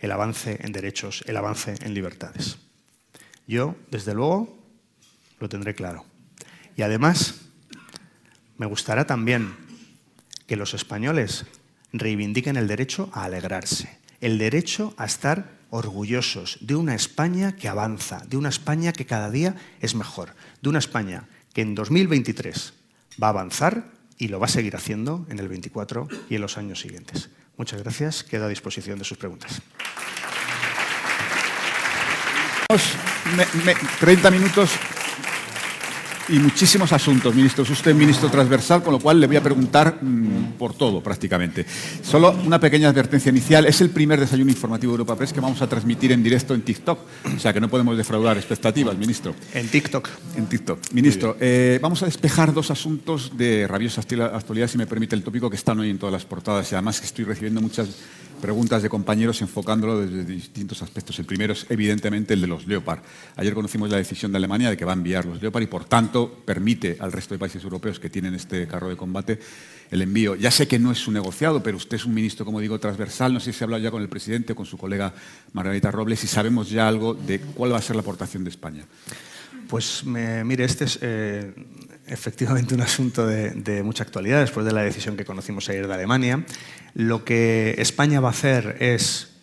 el avance en derechos, el avance en libertades. Yo, desde luego, lo tendré claro. Y además, me gustará también que los españoles reivindiquen el derecho a alegrarse, el derecho a estar orgullosos de una España que avanza, de una España que cada día es mejor, de una España que en 2023 va a avanzar y lo va a seguir haciendo en el 24 y en los años siguientes. Muchas gracias. Quedo a disposición de sus preguntas. 30 minutos y muchísimos asuntos, ministro. Es usted ministro transversal, con lo cual le voy a preguntar mm, por todo prácticamente. Solo una pequeña advertencia inicial. Es el primer desayuno informativo de Europa Press que vamos a transmitir en directo en TikTok. O sea que no podemos defraudar expectativas, ministro. En TikTok. En TikTok. Ministro, eh, vamos a despejar dos asuntos de rabiosa actualidad, si me permite el tópico, que están hoy en todas las portadas. Y además que estoy recibiendo muchas preguntas de compañeros enfocándolo desde distintos aspectos. El primero es evidentemente el de los Leopard. Ayer conocimos la decisión de Alemania de que va a enviar los Leopard y por tanto permite al resto de países europeos que tienen este carro de combate el envío. Ya sé que no es un negociado, pero usted es un ministro, como digo, transversal. No sé si ha hablado ya con el presidente o con su colega Margarita Robles y sabemos ya algo de cuál va a ser la aportación de España. Pues mire, este es eh, efectivamente un asunto de, mucha actualidad después de la decisión que conocimos ayer de Alemania. Lo que España va a hacer es,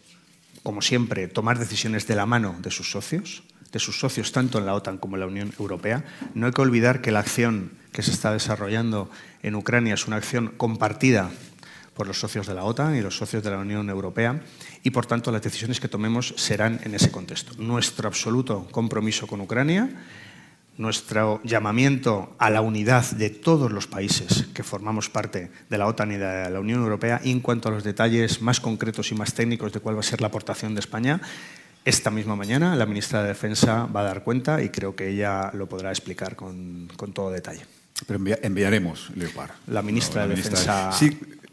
como siempre, tomar decisiones de la mano de sus socios, de sus socios tanto en la OTAN como en la Unión Europea. No hay que olvidar que la acción que se está desarrollando en Ucrania es una acción compartida por los socios de la OTAN y los socios de la Unión Europea y, por tanto, las decisiones que tomemos serán en ese contexto. Nuestro absoluto compromiso con Ucrania, nuestro llamamiento a la unidad de todos los países que formamos parte de la OTAN y de la Unión Europea y en cuanto a los detalles más concretos y más técnicos de cuál va a ser la aportación de España, esta misma mañana la ministra de Defensa va a dar cuenta y creo que ella lo podrá explicar con, todo detalle. Pero enviaremos, Leopard. La ministra de Defensa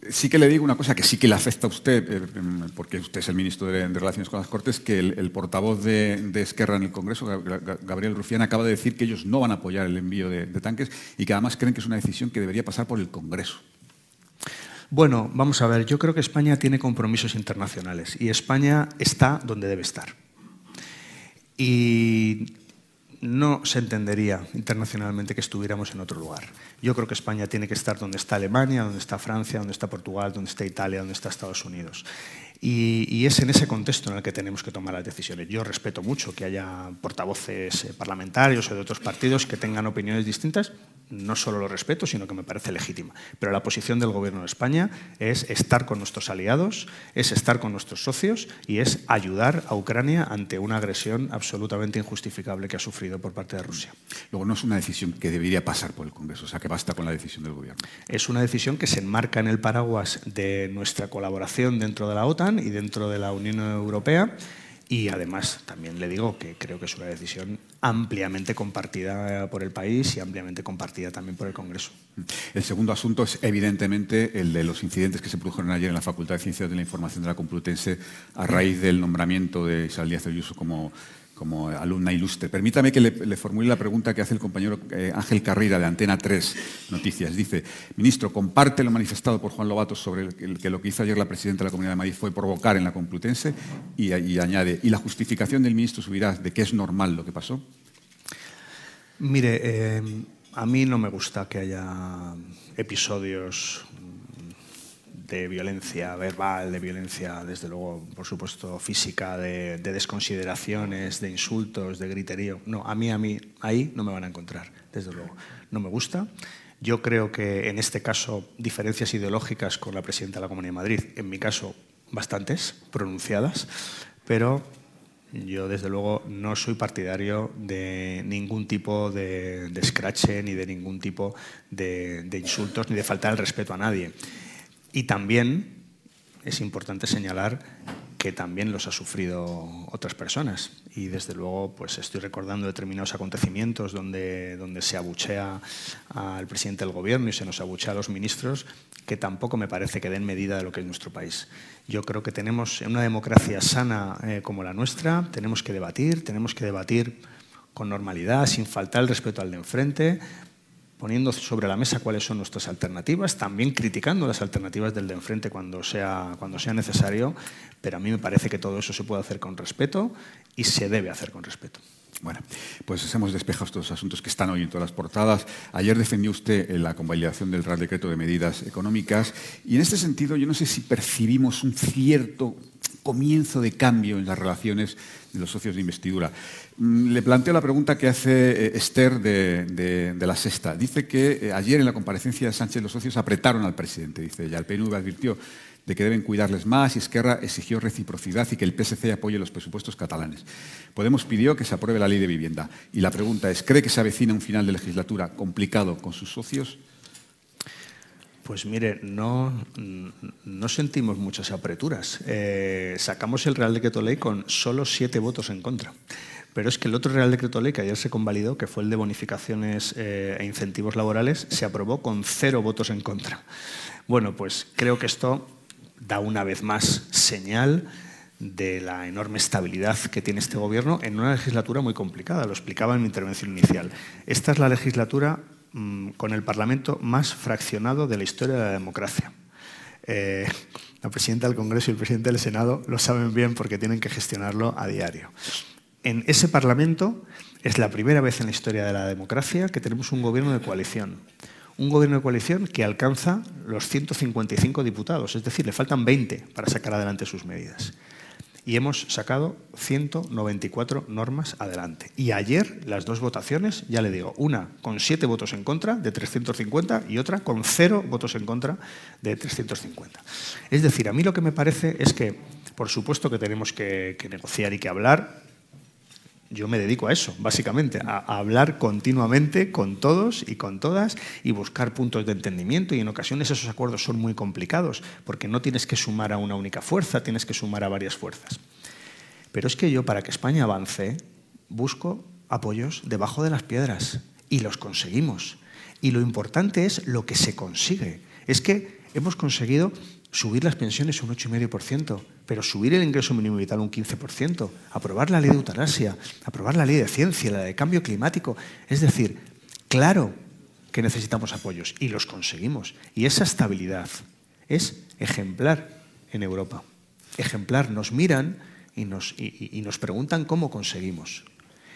sí que le digo una cosa que sí que le afecta a usted, eh, porque usted es el ministro de, Relaciones con las Cortes, que el, portavoz de, Esquerra en el Congreso, Gabriel Rufián, acaba de decir que ellos no van a apoyar el envío de, tanques y que además creen que es una decisión que debería pasar por el Congreso. Bueno, vamos a ver, yo creo que España tiene compromisos internacionales y España está donde debe estar. Y no se entendería internacionalmente que estuviéramos en otro lugar. Yo creo que España tiene que estar donde está Alemania, donde está Francia, donde está Portugal, donde está Italia, donde está Estados Unidos. Y, es en ese contexto en el que tenemos que tomar las decisiones. Yo respeto mucho que haya portavoces eh, parlamentarios o de otros partidos que tengan opiniones distintas. No solo lo respeto, sino que me parece legítima. Pero la posición del Gobierno de España es estar con nuestros aliados, es estar con nuestros socios y es ayudar a Ucrania ante una agresión absolutamente injustificable que ha sufrido por parte de Rusia. Luego, no es una decisión que debería pasar por el Congreso, o sea, que basta con la decisión del Gobierno. Es una decisión que se enmarca en el paraguas de nuestra colaboración dentro de la OTAN y dentro de la Unión Europea Y además también le digo que creo que es una decisión ampliamente compartida por el país y ampliamente compartida también por el Congreso. El segundo asunto es evidentemente el de los incidentes que se produjeron ayer en la Facultad de Ciencias de la Información de la Complutense a raíz del nombramiento de Isabel Díaz Ayuso como como alumna ilustre. Permítame que le, formule la pregunta que hace el compañero eh, Ángel Carrera de Antena 3 Noticias. Dice, ministro, comparte lo manifestado por Juan Lobato sobre el, que lo que hizo ayer la presidenta de la Comunidad de Madrid fue provocar en la Complutense y, añade, ¿y la justificación del ministro Subirá de que es normal lo que pasó? Mire, eh, a mí no me gusta que haya episodios de violencia verbal, de violencia, desde luego, por supuesto, física, de, desconsideraciones, de insultos, de griterío. No, a mí, a mí, ahí no me van a encontrar, desde luego. No me gusta. Yo creo que en este caso diferencias ideológicas con la presidenta de la Comunidad de Madrid, en mi caso bastantes, pronunciadas, pero yo desde luego no soy partidario de ningún tipo de, de ni de ningún tipo de, de insultos ni de faltar el respeto a nadie. Y también es importante señalar que también los ha sufrido otras personas. Y desde luego, pues estoy recordando determinados acontecimientos donde, donde se abuchea al presidente del gobierno y se nos abuchea a los ministros, que tampoco me parece que den medida de lo que es nuestro país. Yo creo que tenemos, en una democracia sana eh, como la nuestra, tenemos que debatir, tenemos que debatir con normalidad, sin faltar el respeto al de enfrente, poniendo sobre la mesa cuáles son nuestras alternativas, también criticando las alternativas del de enfrente cuando sea, cuando sea necesario, pero a mí me parece que todo eso se puede hacer con respeto y se debe hacer con respeto. Bueno, pues hemos despejado estos asuntos que están hoy en todas las portadas. Ayer defendió usted la convalidación del Real Decreto de Medidas Económicas y en este sentido yo no sé si percibimos un cierto comienzo de cambio en las relaciones de los socios de investidura. Mm, le planteo la pregunta que hace eh, Esther de, La Sexta. Dice que eh, ayer en la comparecencia de Sánchez los socios apretaron al presidente. Dice ella, el PNV advirtió de que deben cuidarles más y Esquerra exigió reciprocidad y que el PSC apoye los presupuestos catalanes. Podemos pidió que se apruebe la ley de vivienda. Y la pregunta es, ¿cree que se avecina un final de legislatura complicado con sus socios? Pues mire, no, no sentimos muchas apreturas. Eh, sacamos el Real Decreto Ley con solo siete votos en contra. Pero es que el otro Real Decreto Ley que ayer se convalidó, que fue el de bonificaciones eh, e incentivos laborales, se aprobó con cero votos en contra. Bueno, pues creo que esto da una vez más señal de la enorme estabilidad que tiene este gobierno en una legislatura muy complicada. Lo explicaba en mi intervención inicial. Esta es la legislatura Mm, con el Parlamento más fraccionado de la historia de la democracia. Eh, la presidenta del Congreso y el presidente del Senado lo saben bien porque tienen que gestionarlo a diario. En ese Parlamento es la primera vez en la historia de la democracia que tenemos un gobierno de coalición. Un gobierno de coalición que alcanza los 155 diputados, es decir, le faltan 20 para sacar adelante sus medidas y hemos sacado 194 normas adelante. Y ayer las dos votaciones, ya le digo, una con siete votos en contra de 350 y otra con cero votos en contra de 350. Es decir, a mí lo que me parece es que, por supuesto que tenemos que, que negociar y que hablar, yo me dedico a eso, básicamente, a, hablar continuamente con todos y con todas y buscar puntos de entendimiento. Y en ocasiones esos acuerdos son muy complicados, porque no tienes que sumar a una única fuerza, tienes que sumar a varias fuerzas. Pero es que yo, para que España avance, busco apoyos debajo de las piedras y los conseguimos. Y lo importante es lo que se consigue. Es que hemos conseguido subir las pensiones un 8,5%, pero subir el ingreso mínimo vital un 15%, aprobar la ley de eutanasia, aprobar la ley de ciencia, la de cambio climático. Es decir, claro que necesitamos apoyos y los conseguimos. Y esa estabilidad es ejemplar en Europa. Ejemplar. Nos miran y nos, y nos preguntan cómo conseguimos.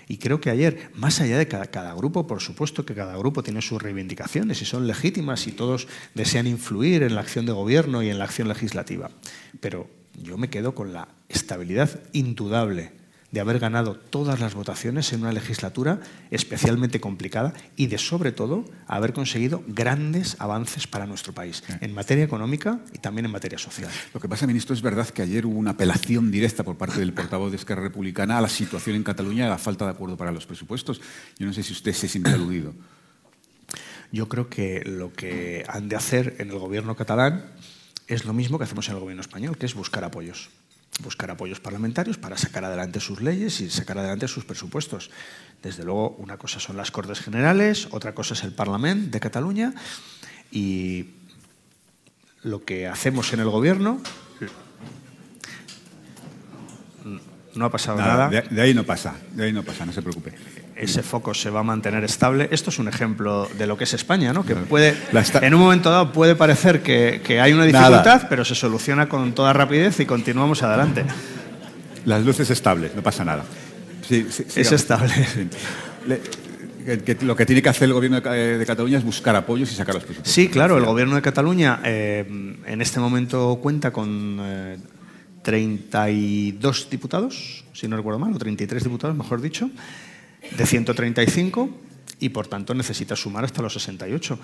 Y creo que ayer, más allá de cada, grupo, por supuesto que cada grupo tiene sus reivindicaciones y son legítimas y todos desean influir en la acción de gobierno y en la acción legislativa. Pero yo me quedo con la estabilidad indudable de haber ganado todas las votaciones en una legislatura especialmente complicada y de, sobre todo, haber conseguido grandes avances para nuestro país, en materia económica y también en materia social. Lo que pasa, ministro, es verdad que ayer hubo una apelación directa por parte del portavoz de Esquerra Republicana a la situación en Cataluña y a la falta de acuerdo para los presupuestos. Yo no sé si usted se siente aludido. Yo creo que lo que han de hacer en el gobierno catalán es lo mismo que hacemos en el gobierno español, que es buscar apoyos buscar apoyos parlamentarios para sacar adelante sus leyes y sacar adelante sus presupuestos. Desde luego, una cosa son las Cortes Generales, otra cosa es el Parlamento de Cataluña y lo que hacemos en el Gobierno no ha pasado nada. De, ahí no pasa, de ahí no pasa, no se preocupe. Ese foco se va a mantener estable. Esto es un ejemplo de lo que es España, ¿no? Que puede, en un momento dado puede parecer que, hay una dificultad, pero se soluciona con toda rapidez y continuamos adelante. Las luces estables, no pasa nada. es estable. lo que tiene que hacer el gobierno de, Cataluña es buscar apoyos y sacar los presupuestos. Sí, claro, el gobierno de Cataluña eh, en este momento cuenta con eh, 32 diputados, si no recuerdo mal, o 33 diputados, mejor dicho, de 135 y por tanto necesita sumar hasta los 68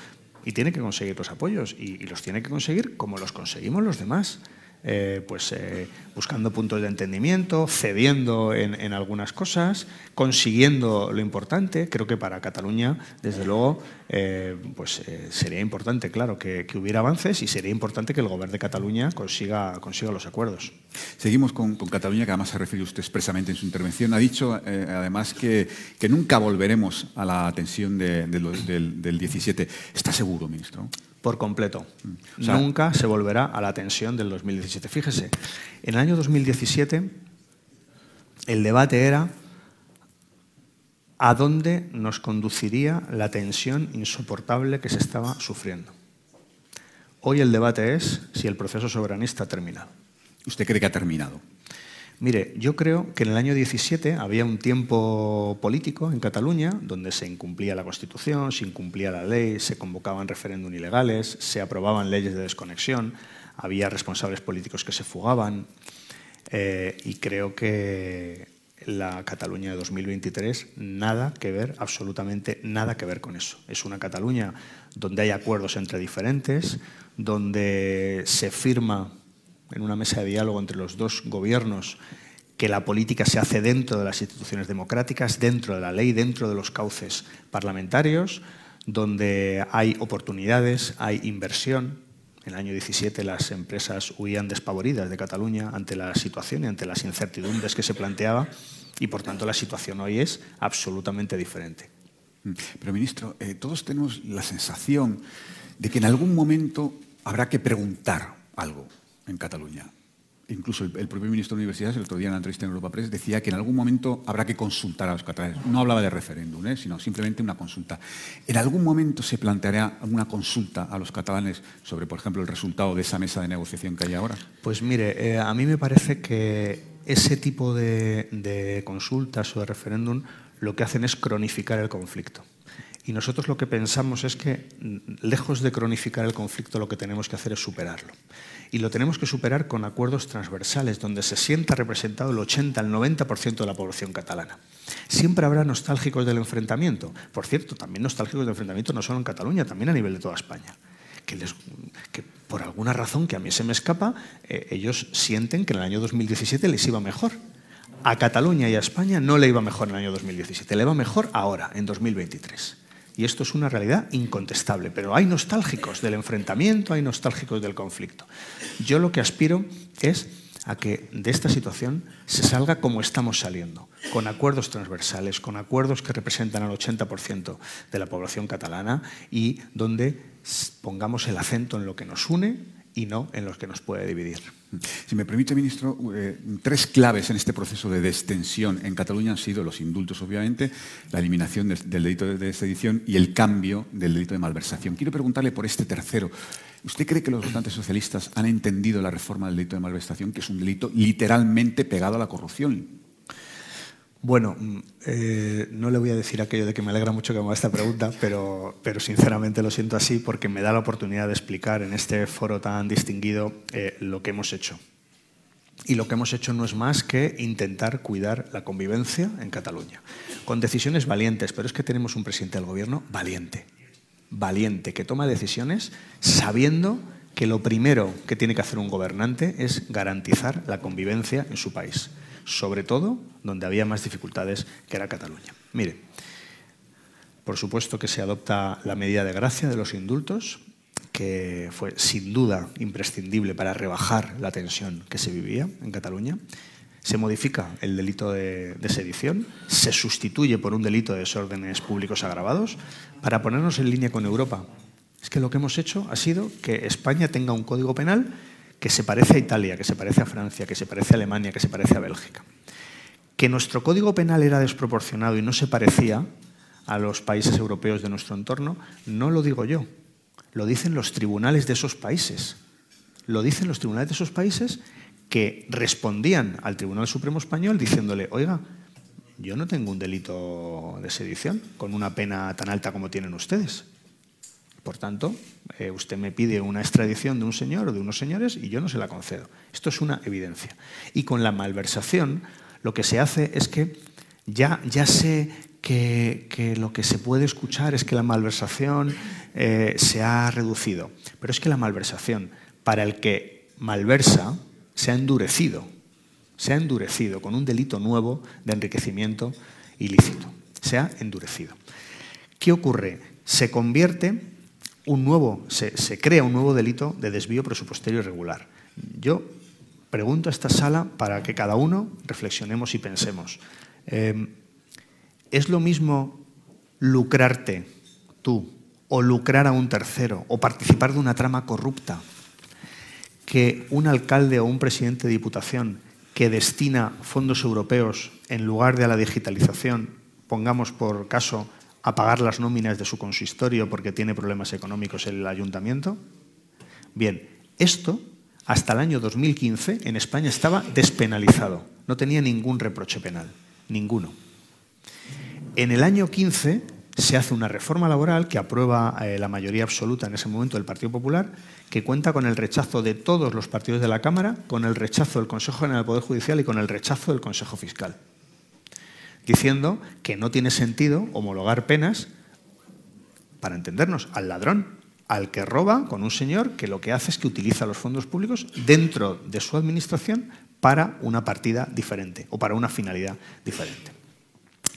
y tiene que conseguir los apoyos y, y los tiene que conseguir como los conseguimos los demás. Eh, pues eh, buscando puntos de entendimiento, cediendo en, algunas cosas, consiguiendo lo importante. Creo que para Cataluña, desde luego, eh, pues sería importante, claro, que, hubiera avances y sería importante que el gobierno de Cataluña consiga, consiga los acuerdos. Seguimos con, Cataluña, que además se refirió usted expresamente en su intervención. Ha dicho, además, que, que, nunca volveremos a la tensión del, del 17. ¿Está seguro, ministro? Por completo. Nunca se volverá a la tensión del 2017. Fíjese, en el año 2017 el debate era a dónde nos conduciría la tensión insoportable que se estaba sufriendo. Hoy el debate es si el proceso soberanista ha terminado. ¿Usted cree que ha terminado? Mire, yo creo que en el año 17 había un tiempo político en Cataluña donde se incumplía la Constitución, se incumplía la ley, se convocaban referéndum ilegales, se aprobaban leyes de desconexión, había responsables políticos que se fugaban eh, y creo que la Cataluña de 2023 nada que ver, absolutamente nada que ver con eso. Es una Cataluña donde hay acuerdos entre diferentes, donde se firma en una mesa de diálogo entre los dos gobiernos que la política se hace dentro de las instituciones democráticas, dentro de la ley, dentro de los cauces parlamentarios, donde hay oportunidades, hay inversión. En el año 17 las empresas huían despavoridas de Cataluña ante la situación y ante las incertidumbres que se planteaba y por tanto la situación hoy es absolutamente diferente. Mm. Pero ministro, eh, todos tenemos la sensación de que en algún momento habrá que preguntar algo en Cataluña. Incluso el, propio ministro de Universidades, el otro día en la entrevista en Europa Press, decía que en algún momento habrá que consultar a los catalanes. No hablaba de referéndum, ¿eh? sino simplemente una consulta. ¿En algún momento se planteará una consulta a los catalanes sobre, por ejemplo, el resultado de esa mesa de negociación que hay ahora? Pues mire, eh, a mí me parece que ese tipo de, de consultas o de referéndum lo que hacen es cronificar el conflicto. Y nosotros lo que pensamos es que, lejos de cronificar el conflicto, lo que tenemos que hacer es superarlo. Y lo tenemos que superar con acuerdos transversales, donde se sienta representado el 80, el 90% de la población catalana. Siempre habrá nostálgicos del enfrentamiento. Por cierto, también nostálgicos del enfrentamiento no solo en Cataluña, también a nivel de toda España. Que por alguna razón que a mí se me escapa, eh, ellos sienten que en el año 2017 les iba mejor. A Cataluña y a España no le iba mejor en el año 2017, le va mejor ahora, en 2023. Y esto es una realidad incontestable. Pero hay nostálgicos del enfrentamiento, hay nostálgicos del conflicto. Yo lo que aspiro es a que de esta situación se salga como estamos saliendo, con acuerdos transversales, con acuerdos que representan al 80% de la población catalana y donde pongamos el acento en lo que nos une y no en lo que nos puede dividir. Si me permite, ministro, eh, tres claves en este proceso de destensión en Cataluña han sido los indultos, obviamente, la eliminación del, delito de sedición y el cambio del delito de malversación. Quiero preguntarle por este tercero. ¿Usted cree que los votantes socialistas han entendido la reforma del delito de malversación, que es un delito literalmente pegado a la corrupción? Bueno, mm, eh, no le voy a decir aquello de que me alegra mucho que me haga esta pregunta, pero, pero, sinceramente lo siento así porque me da la oportunidad de explicar en este foro tan distinguido eh, lo que hemos hecho. Y lo que hemos hecho no es más que intentar cuidar la convivencia en Cataluña, con decisiones valientes, pero es que tenemos un presidente del gobierno valiente, valiente, que toma decisiones sabiendo que lo primero que tiene que hacer un gobernante es garantizar la convivencia en su país sobre todo donde había más dificultades, que era Cataluña. Mire, por supuesto que se adopta la medida de gracia de los indultos, que fue sin duda imprescindible para rebajar la tensión que se vivía en Cataluña. Se modifica el delito de, sedición, se sustituye por un delito de desórdenes públicos agravados para ponernos en línea con Europa. Es que lo que hemos hecho ha sido que España tenga un código penal que se parece a Italia, que se parece a Francia, que se parece a Alemania, que se parece a Bélgica. Que nuestro código penal era desproporcionado y no se parecía a los países europeos de nuestro entorno, no lo digo yo, lo dicen los tribunales de esos países. Lo dicen los tribunales de esos países que respondían al Tribunal Supremo Español diciéndole, oiga, yo no tengo un delito de sedición con una pena tan alta como tienen ustedes. Por tanto, eh, usted me pide una extradición de un señor o de unos señores y yo no se la concedo. Esto es una evidencia. Y con la malversación lo que se hace es que ya, ya sé que, lo que se puede escuchar es que la malversación eh, se ha reducido. Pero es que la malversación, para el que malversa, se ha endurecido. Se ha endurecido con un delito nuevo de enriquecimiento ilícito. Se ha endurecido. ¿Qué ocurre? Se convierte un nuevo, se, crea un nuevo delito de desvío presupuestario irregular. Yo pregunto a esta sala para que cada uno reflexionemos y pensemos. Eh, ¿Es lo mismo lucrarte tú o lucrar a un tercero o participar de una trama corrupta que un alcalde o un presidente de diputación que destina fondos europeos en lugar de a la digitalización, pongamos por caso, a pagar las nóminas de su consistorio porque tiene problemas económicos el ayuntamiento? Bien, esto hasta el año 2015 en España estaba despenalizado, no tenía ningún reproche penal, ninguno. En el año 15 se hace una reforma laboral que aprueba eh, la mayoría absoluta en ese momento del Partido Popular, que cuenta con el rechazo de todos los partidos de la Cámara, con el rechazo del Consejo General del Poder Judicial y con el rechazo del Consejo Fiscal, diciendo que no tiene sentido homologar penas, para entendernos, al ladrón, al que roba con un señor que lo que hace es que utiliza los fondos públicos dentro de su administración para una partida diferente o para una finalidad diferente.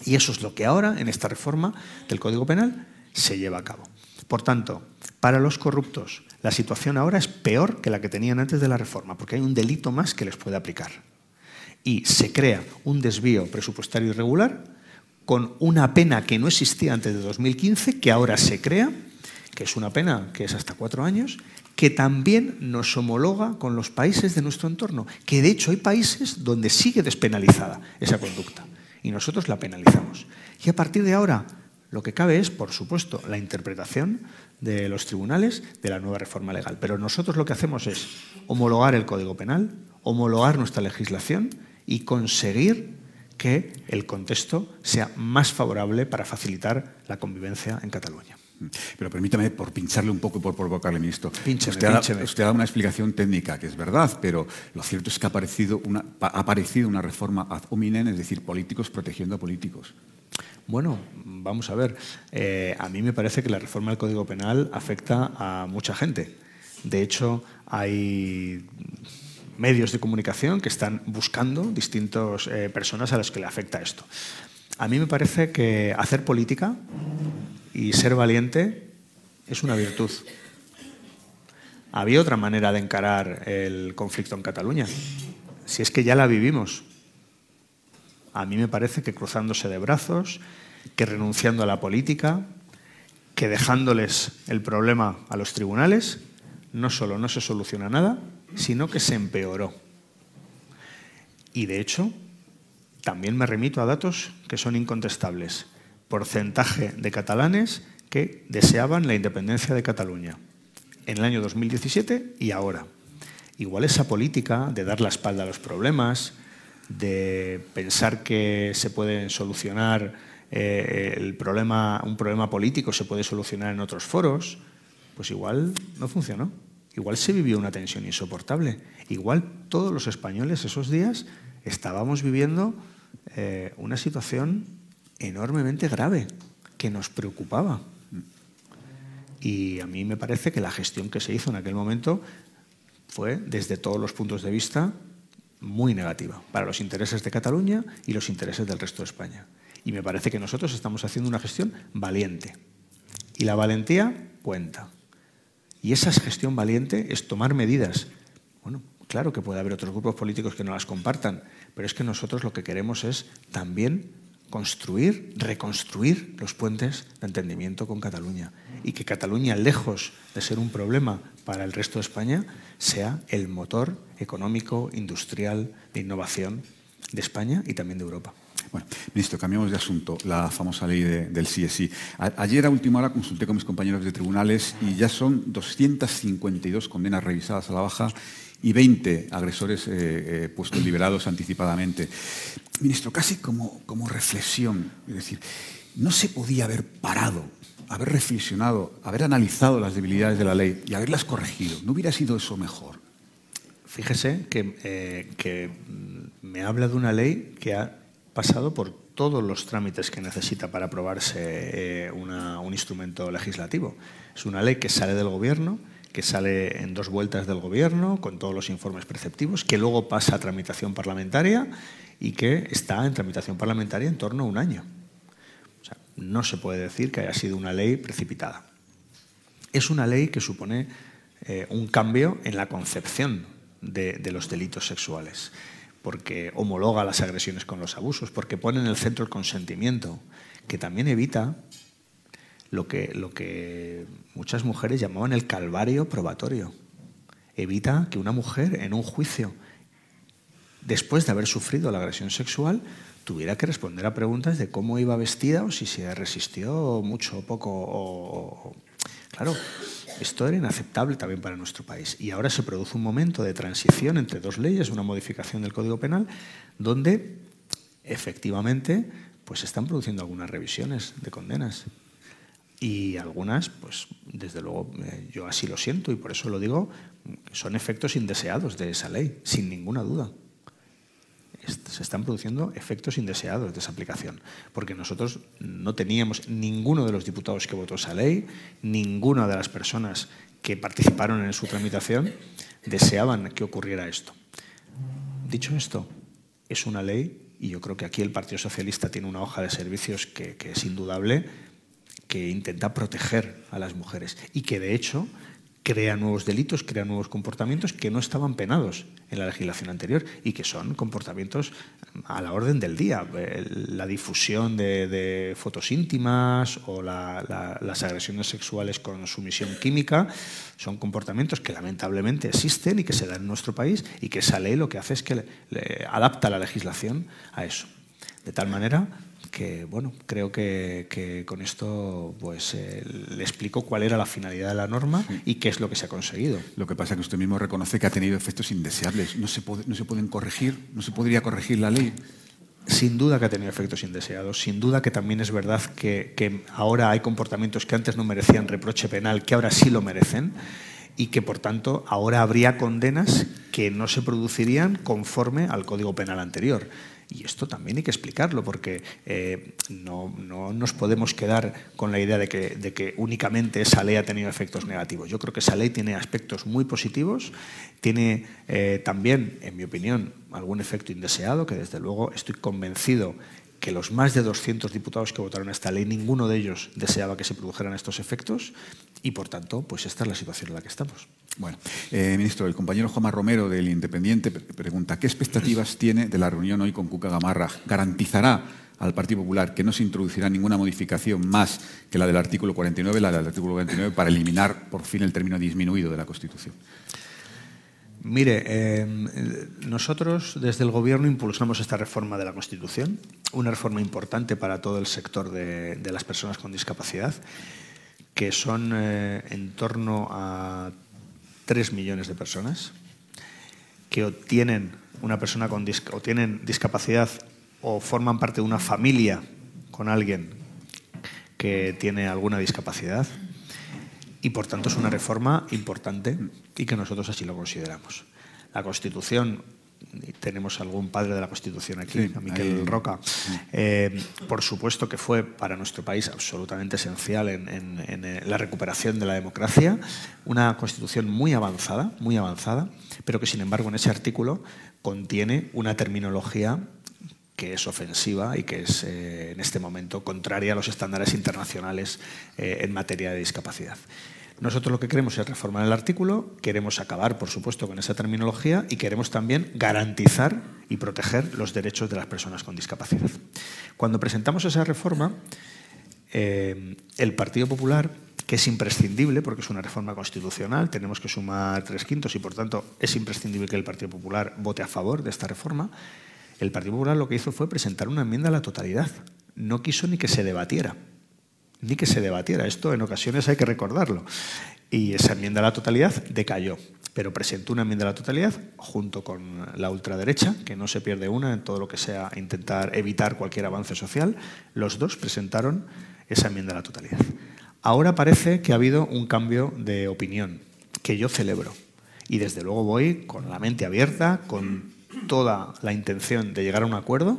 Y eso es lo que ahora, en esta reforma del Código Penal, se lleva a cabo. Por tanto, para los corruptos, la situación ahora es peor que la que tenían antes de la reforma, porque hay un delito más que les puede aplicar. Y se crea un desvío presupuestario irregular con una pena que no existía antes de 2015, que ahora se crea, que es una pena que es hasta cuatro años, que también nos homologa con los países de nuestro entorno, que de hecho hay países donde sigue despenalizada esa conducta y nosotros la penalizamos. Y a partir de ahora, lo que cabe es, por supuesto, la interpretación de los tribunales de la nueva reforma legal. Pero nosotros lo que hacemos es homologar el Código Penal, homologar nuestra legislación y conseguir que el contexto sea más favorable para facilitar la convivencia en Cataluña. Pero permítame, por pincharle un poco y por provocarle, ministro. Píncheme, usted, ha, usted, ha, dado una explicación técnica, que es verdad, pero lo cierto es que ha aparecido una, ha aparecido una reforma ad hominem, es decir, políticos protegiendo a políticos. Bueno, vamos a ver. Eh, a mí me parece que la reforma del Código Penal afecta a mucha gente. De hecho, hay medios de comunicación que están buscando distintas eh, personas a las que le afecta esto. A mí me parece que hacer política y ser valiente es una virtud. Había otra manera de encarar el conflicto en Cataluña. Si es que ya la vivimos. A mí me parece que cruzándose de brazos, que renunciando a la política, que dejándoles el problema a los tribunales, no solo no se soluciona nada, sino que se empeoró. Y de hecho, también me remito a datos que son incontestables porcentaje de catalanes que deseaban la independencia de Cataluña en el año 2017 y ahora. Igual esa política de dar la espalda a los problemas, de pensar que se puede solucionar eh, el problema, un problema político se puede solucionar en otros foros, pues igual no funcionó. Igual se vivió una tensión insoportable. Igual todos los españoles esos días estábamos viviendo eh, una situación enormemente grave que nos preocupaba. Y a mí me parece que la gestión que se hizo en aquel momento fue, desde todos los puntos de vista, muy negativa para los intereses de Cataluña y los intereses del resto de España. Y me parece que nosotros estamos haciendo una gestión valiente. Y la valentía cuenta. Y esa gestión valiente es tomar medidas. Bueno, claro que puede haber otros grupos políticos que no las compartan, pero es que nosotros lo que queremos es también construir, reconstruir los puentes de entendimiento con Cataluña y que Cataluña, lejos de ser un problema para el resto de España, sea el motor económico, industrial, de innovación de España y también de Europa. Bueno, ministro, cambiamos de asunto. La famosa ley del CSI. ayer a última hora consulté con mis compañeros de tribunales y ya son 252 condenas revisadas a la baja y 20 agresores eh, eh, puestos liberados anticipadamente. Ministro, casi como, como reflexión, es decir, no se podía haber parado, haber reflexionado, haber analizado las debilidades de la ley y haberlas corregido. ¿No hubiera sido eso mejor? Fíjese que, eh, que me habla de una ley que ha pasado por todos los trámites que necesita para aprobarse un instrumento legislativo. Es una ley que sale del Gobierno, que sale en dos vueltas del Gobierno con todos los informes preceptivos, que luego pasa a tramitación parlamentaria y que está en tramitación parlamentaria en torno a un año. No se puede decir que haya sido una ley precipitada. Es una ley que supone eh, un cambio en la concepción de los delitos sexuales, porque homologa las agresiones con los abusos, porque pone en el centro el consentimiento, que también evita lo que, muchas mujeres llamaban el calvario probatorio. Evita que una mujer en un juicio, después de haber sufrido la agresión sexual, tuviera que responder a preguntas de cómo iba vestida o si se resistió mucho o poco. Claro, esto era inaceptable también para nuestro país. Y ahora se produce un momento de transición entre dos leyes, una modificación del Código Penal, donde efectivamente pues se están produciendo algunas revisiones de condenas y algunas, pues desde luego eh, yo así lo siento y por eso lo digo, son efectos indeseados de esa ley, sin ninguna duda. Se están produciendo efectos indeseados de esa aplicación, porque nosotros no teníamos ninguno de los diputados que votó esa ley, ninguna de las personas que participaron en su tramitación deseaban que ocurriera esto. Dicho esto, es una ley y yo creo que aquí el Partido Socialista tiene una hoja de servicios que, que es indudable que intenta proteger a las mujeres y que de hecho crea nuevos delitos, crea nuevos comportamientos que no estaban penados en la legislación anterior y que son comportamientos a la orden del día. La difusión de, fotos íntimas o las agresiones sexuales con sumisión química son comportamientos que lamentablemente existen y que se dan en nuestro país y que esa ley lo que hace es que adapta la legislación a eso. De tal manera que bueno, creo que, con esto pues eh, le explico cuál era la finalidad de la norma y qué es lo que se ha conseguido. Lo que pasa es que usted mismo reconoce que ha tenido efectos indeseables. No se, no se pueden corregir, no se podría corregir la ley. Sin duda que ha tenido efectos indeseados, sin duda que también es verdad que, que ahora hay comportamientos que antes no merecían reproche penal, que ahora sí lo merecen y que por tanto ahora habría condenas que no se producirían conforme al Código Penal anterior. Y esto también hay que explicarlo, porque eh, no, nos podemos quedar con la idea de que, de que, únicamente esa ley ha tenido efectos negativos. Yo creo que esa ley tiene aspectos muy positivos, tiene eh, también, en mi opinión, algún efecto indeseado, que desde luego estoy convencido que los más de 200 diputados que votaron esta ley, ninguno de ellos deseaba que se produjeran estos efectos y, por tanto, pues esta es la situación en la que estamos. Bueno, eh, ministro, el compañero Juan Romero del Independiente pregunta ¿qué expectativas tiene de la reunión hoy con Cuca Gamarra? ¿Garantizará al Partido Popular que no se introducirá ninguna modificación más que la del artículo 49, la del artículo 49, para eliminar por fin el término disminuido de la Constitución? Mire, em, nosotros desde el Gobierno impulsamos esta reforma de la Constitución, una reforma importante para todo el sector de, las personas con discapacidad, que son eh, en torno a 3 millones de personas que tienen una persona con o tienen discapacidad o forman parte de una familia con alguien que tiene alguna discapacidad y por tanto es una reforma importante y que nosotros así lo consideramos. La Constitución, tenemos algún padre de la Constitución aquí, a Miquel Roca, eh, por supuesto que fue para nuestro país absolutamente esencial en, en, la recuperación de la democracia, una Constitución muy avanzada, muy avanzada, pero que sin embargo en ese artículo contiene una terminología que es ofensiva y que es eh, en este momento contraria a los estándares internacionales eh, en materia de discapacidad. Nosotros lo que queremos es reformar el artículo, queremos acabar, por supuesto, con esa terminología y queremos también garantizar y proteger los derechos de las personas con discapacidad. Cuando presentamos esa reforma, eh, el Partido Popular, que es imprescindible porque es una reforma constitucional, tenemos que sumar tres quintos y por tanto es imprescindible que el Partido Popular vote a favor de esta reforma, el Partido Popular lo que hizo fue presentar una enmienda a la totalidad. No quiso ni que se debatiera, ni que se debatiera. Esto en ocasiones hay que recordarlo. Y esa enmienda a la totalidad decayó pero presentó una enmienda a la totalidad junto con la ultraderecha, que no se pierde una en todo lo que sea intentar evitar cualquier avance social. Los dos presentaron esa enmienda a la totalidad. Ahora parece que ha habido un cambio de opinión, que yo celebro. Y desde luego voy con la mente abierta, con toda la intención de llegar a un acuerdo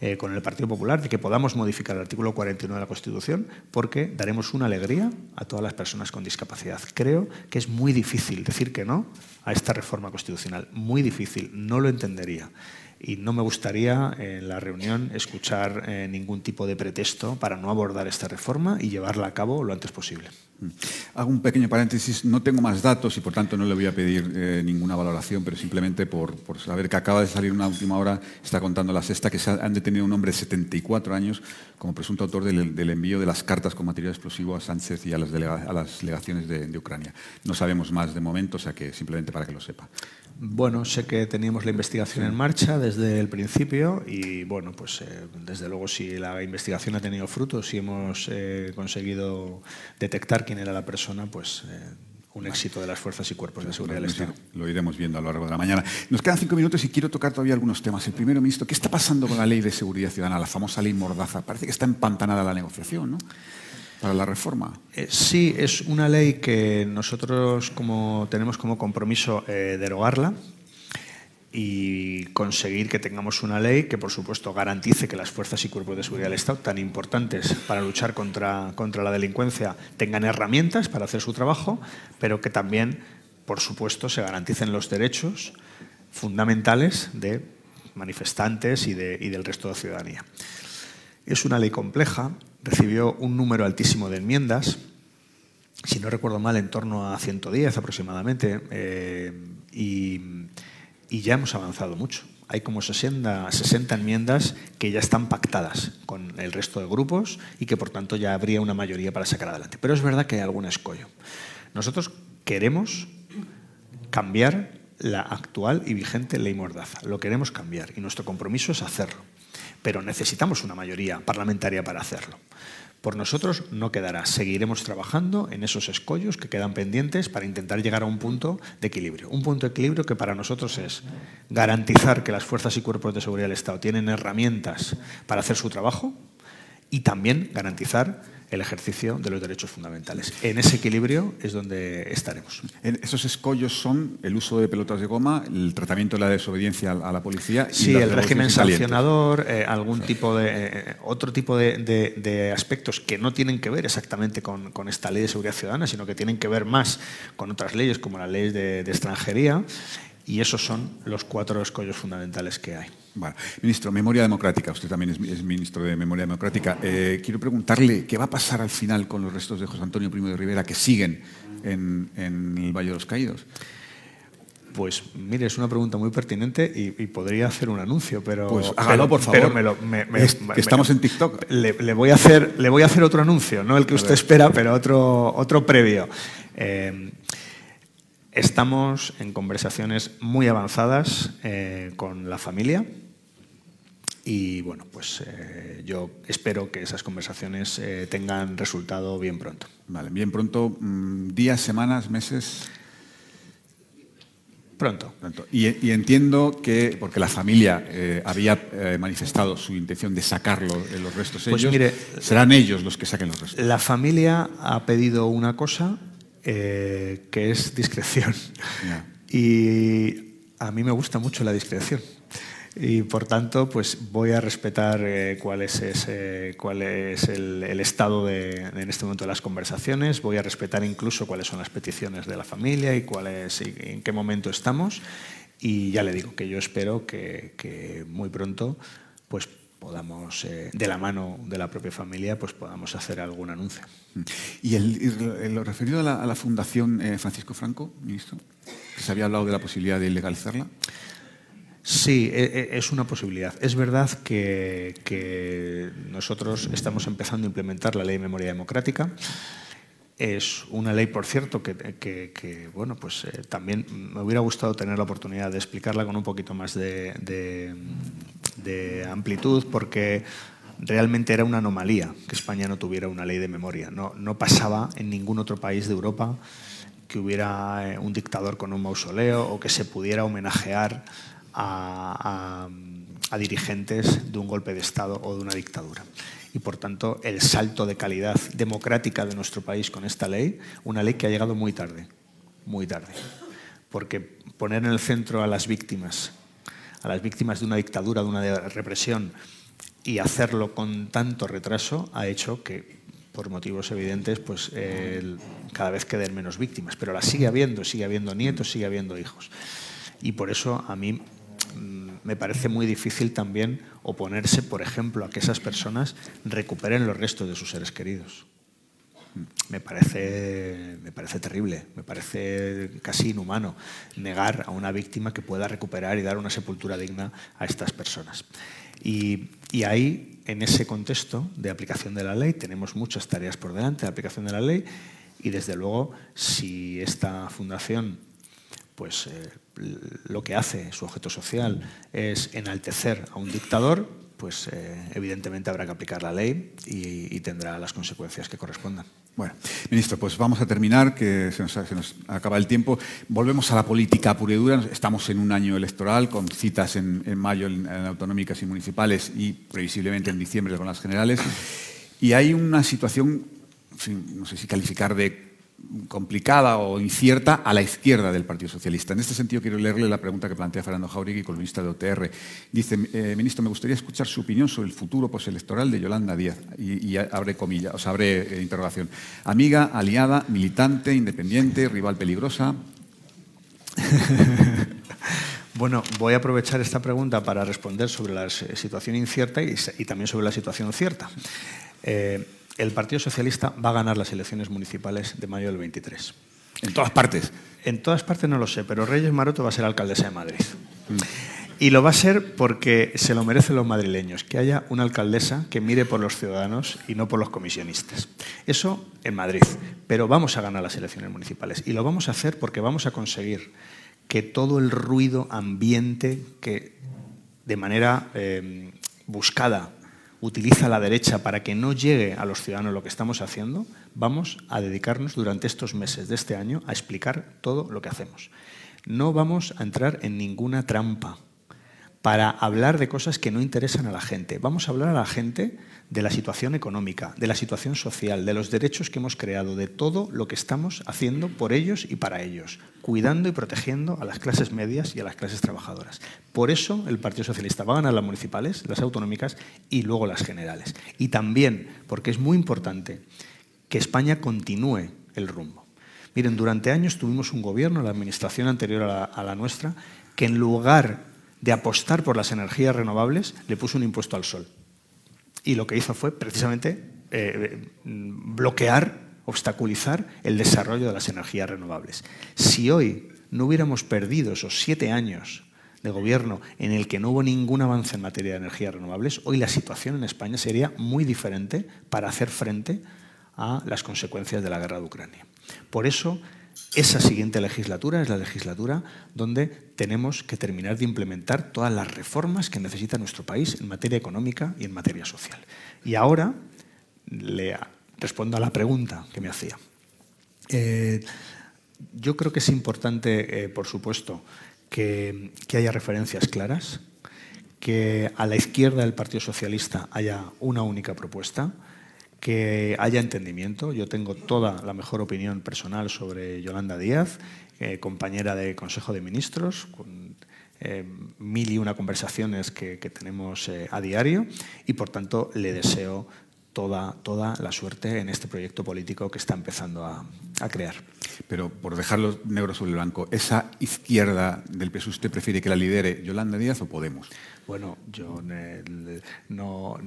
eh, con el Partido Popular de que podamos modificar el artículo 41 de la Constitución porque daremos una alegría a todas las personas con discapacidad. Creo que es muy difícil decir que no a esta reforma constitucional. Muy difícil. No lo entendería y no me gustaría en la reunión escuchar eh, ningún tipo de pretexto para no abordar esta reforma y llevarla a cabo lo antes posible. Hago un pequeño paréntesis, no tengo más datos y por tanto no le voy a pedir eh, ninguna valoración, pero simplemente por, saber que acaba de salir una última hora, está contando la sexta, que se han detenido un hombre de 74 años como presunto autor del, envío de las cartas con material explosivo a Sánchez y a las, delega, a delegaciones de, de Ucrania. No sabemos más de momento, o sea que simplemente para que lo sepa. Bueno, sé que teníamos la investigación en marcha desde el principio y, bueno, pues eh, desde luego si la investigación ha tenido frutos, si hemos eh, conseguido detectar quién era la persona, pues eh, un éxito de las fuerzas y cuerpos de seguridad del Estado. Lo iremos viendo a lo largo de la mañana. Nos quedan cinco minutos y quiero tocar todavía algunos temas. El primero, ministro, ¿qué está pasando con la ley de seguridad ciudadana, la famosa ley Mordaza? Parece que está empantanada la negociación, ¿no? Para la reforma. Eh, sí, es una ley que nosotros como, tenemos como compromiso eh, derogarla y conseguir que tengamos una ley que, por supuesto, garantice que las fuerzas y cuerpos de seguridad del Estado, tan importantes para luchar contra, contra la delincuencia, tengan herramientas para hacer su trabajo, pero que también, por supuesto, se garanticen los derechos fundamentales de manifestantes y, de, y del resto de la ciudadanía. Es una ley compleja, recibió un número altísimo de enmiendas, si no recuerdo mal, en torno a 110 aproximadamente, eh, y, y, ya hemos avanzado mucho. Hay como 60, 60 enmiendas que ya están pactadas con el resto de grupos y que por tanto ya habría una mayoría para sacar adelante. Pero es verdad que hay algún escollo. Nosotros queremos cambiar la actual y vigente ley Mordaza. Lo queremos cambiar y nuestro compromiso es hacerlo pero necesitamos una mayoría parlamentaria para hacerlo. Por nosotros no quedará. Seguiremos trabajando en esos escollos que quedan pendientes para intentar llegar a un punto de equilibrio. Un punto de equilibrio que para nosotros es garantizar que las fuerzas y cuerpos de seguridad del Estado tienen herramientas para hacer su trabajo y también garantizar el ejercicio de los derechos fundamentales. En ese equilibrio es donde estaremos. Esos escollos son el uso de pelotas de goma, el tratamiento de la desobediencia a la policía. Sí, el régimen sancionador, eh, algún tipo de eh, otro tipo de, de, de, aspectos que no tienen que ver exactamente con, con, esta ley de seguridad ciudadana, sino que tienen que ver más con otras leyes como la ley de, de extranjería. Y esos son los cuatro escollos fundamentales que hay. Bueno, ministro, Memoria Democrática, usted también es, es ministro de Memoria Democrática. Eh, quiero preguntarle qué va a pasar al final con los restos de José Antonio Primo de Rivera que siguen en, en el Valle de los Caídos. Pues mire, es una pregunta muy pertinente y, y podría hacer un anuncio, pero. Pues hágalo, por favor. Pero me lo, me, me, es, que estamos en TikTok. Le, le, voy a hacer, le voy a hacer otro anuncio, no el que usted espera, pero otro, otro previo. Eh, Estamos en conversaciones muy avanzadas eh, con la familia y bueno, pues eh, yo espero que esas conversaciones eh, tengan resultado bien pronto. Vale, bien pronto, mmm, días, semanas, meses. Pronto. Pronto. Y, y, entiendo que, porque la familia eh, había eh, manifestado su intención de sacarlo, eh, los restos pues ellos, mire, serán ellos los que saquen los restos. La familia ha pedido una cosa eh, que es discreción. Yeah. Y a mí me gusta mucho la discreción. Y por tanto, pues voy a respetar eh, cuál es, ese, cuál es el, el estado de, en este momento de las conversaciones, voy a respetar incluso cuáles son las peticiones de la familia y, cuál es, y en qué momento estamos. Y ya le digo que yo espero que, que muy pronto pues, podamos, eh, de la mano de la propia familia, pues podamos hacer algún anuncio. Y, el, lo referido a la, Fundación eh, Francisco Franco, ministro, se había hablado de la posibilidad de legalizarla. Sí, e, e, es una posibilidad. Es verdad que, que nosotros estamos empezando a implementar la ley de memoria democrática. Es una ley, por cierto, que, bueno, pues eh, también me hubiera gustado tener la oportunidad de explicarla con un poquito más de, amplitud, porque realmente era una anomalía que España no tuviera una ley de memoria. No, pasaba en ningún otro país de Europa que hubiera eh, un dictador con un mausoleo o que se pudiera homenajear a dirigentes de un golpe de Estado o de una dictadura y por tanto el salto de calidad democrática de nuestro país con esta ley, una ley que ha llegado muy tarde, muy tarde. Porque poner en el centro a las víctimas, a las víctimas de una dictadura, de una represión, y hacerlo con tanto retraso ha hecho que, por motivos evidentes, pues cada vez queden menos víctimas. Pero las sigue habiendo, sigue habiendo nietos, sigue habiendo hijos. Y por eso a mí me parece muy difícil también oponerse, por ejemplo, a que esas personas recuperen los restos de sus seres queridos. Me parece, me parece terrible, me parece casi inhumano negar a una víctima que pueda recuperar y dar una sepultura digna a estas personas. Y, ahí, en ese contexto de aplicación de la ley, tenemos muchas tareas por delante de aplicación de la ley y, desde luego, si esta fundación pues eh, lo que hace su objeto social es enaltecer a un dictador, pues eh, evidentemente habrá que aplicar la ley y, tendrá las consecuencias que correspondan. Bueno, ministro, pues vamos a terminar, que se nos, acaba el tiempo. Volvemos a la política pura y dura. Estamos en un año electoral con citas en, mayo en, autonómicas y municipales y previsiblemente en diciembre con las generales. Y hay una situación, no sé si calificar de complicada o incierta a la izquierda del Partido Socialista. En este sentido, quiero leerle la pregunta que plantea Fernando Jauregui, columnista de OTR. Dice, eh, ministro, me gustaría escuchar su opinión sobre el futuro postelectoral de Yolanda Díaz. Y, abre comillas, o sea, abre eh, interrogación. Amiga, aliada, militante, independiente, rival peligrosa. <laughs> Bueno, voy a aprovechar esta pregunta para responder sobre la situación incierta y, también sobre la situación cierta. Eh, el Partido Socialista va a ganar las elecciones municipales de mayo del 23. ¿En todas partes? En todas partes no lo sé, pero Reyes Maroto va a ser alcaldesa de Madrid. Mm. Y lo va a ser porque se lo merecen los madrileños, que haya una alcaldesa que mire por los ciudadanos y no por los comisionistas. Eso en Madrid. Pero vamos a ganar las elecciones municipales. Y lo vamos a hacer porque vamos a conseguir que todo el ruido ambiente que de manera eh, buscada utiliza la derecha para que no llegue a los ciudadanos lo que estamos haciendo, vamos a dedicarnos durante estos meses de este año a explicar todo lo que hacemos. No vamos a entrar en ninguna trampa para hablar de cosas que no interesan a la gente. Vamos a hablar a la gente de la situación económica, de la situación social, de los derechos que hemos creado, de todo lo que estamos haciendo por ellos y para ellos, cuidando y protegiendo a las clases medias y a las clases trabajadoras. Por eso el Partido Socialista va a ganar las municipales, las autonómicas y luego las generales. Y también porque es muy importante que España continúe el rumbo. Miren, durante años tuvimos un gobierno, la administración anterior a la, a la nuestra, que en lugar de apostar por las energías renovables, le puso un impuesto al sol. Y lo que hizo fue precisamente eh, bloquear, obstaculizar el desarrollo de las energías renovables. Si hoy no hubiéramos perdido esos siete años de gobierno en el que no hubo ningún avance en materia de energías renovables, hoy la situación en España sería muy diferente para hacer frente a las consecuencias de la guerra de Ucrania. Por eso esa siguiente legislatura es la legislatura donde tenemos que terminar de implementar todas las reformas que necesita nuestro país en materia económica y en materia social. Y ahora le respondo a la pregunta que me hacía. Eh, yo creo que es importante, eh, por supuesto, que, que haya referencias claras, que a la izquierda del Partido Socialista haya una única propuesta, que haya entendimiento. Yo tengo toda la mejor opinión personal sobre Yolanda Díaz, eh, compañera de Consejo de Ministros, con eh, mil y una conversaciones que, tenemos eh, a diario y por tanto le deseo toda, toda la suerte en este proyecto político que está empezando a, crear. Pero por dejarlo negro sobre blanco, ¿esa izquierda del PSUV usted prefiere que la lidere Yolanda Díaz o Podemos? Bueno, yo no,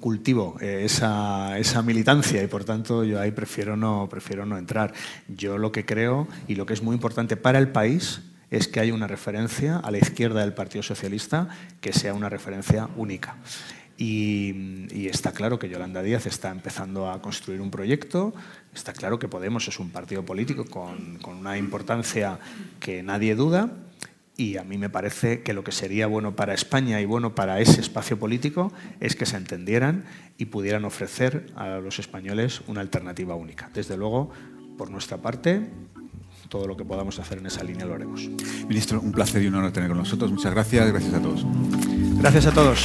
cultivo esa, esa, militancia y por tanto yo ahí prefiero no, entrar. Yo lo que creo y lo que es muy importante para el país es que haya una referencia a la izquierda del Partido Socialista que sea una referencia única. Y, está claro que Yolanda Díaz está empezando a construir un proyecto, está claro que Podemos es un partido político con, una importancia que nadie duda y a mí me parece que lo que sería bueno para España y bueno para ese espacio político es que se entendieran y pudieran ofrecer a los españoles una alternativa única. Desde luego, por nuestra parte, todo lo que podamos hacer en esa línea lo haremos. Ministro, un placer y un honor tener con nosotros. Muchas gracias. Gracias a todos. Gracias a todos.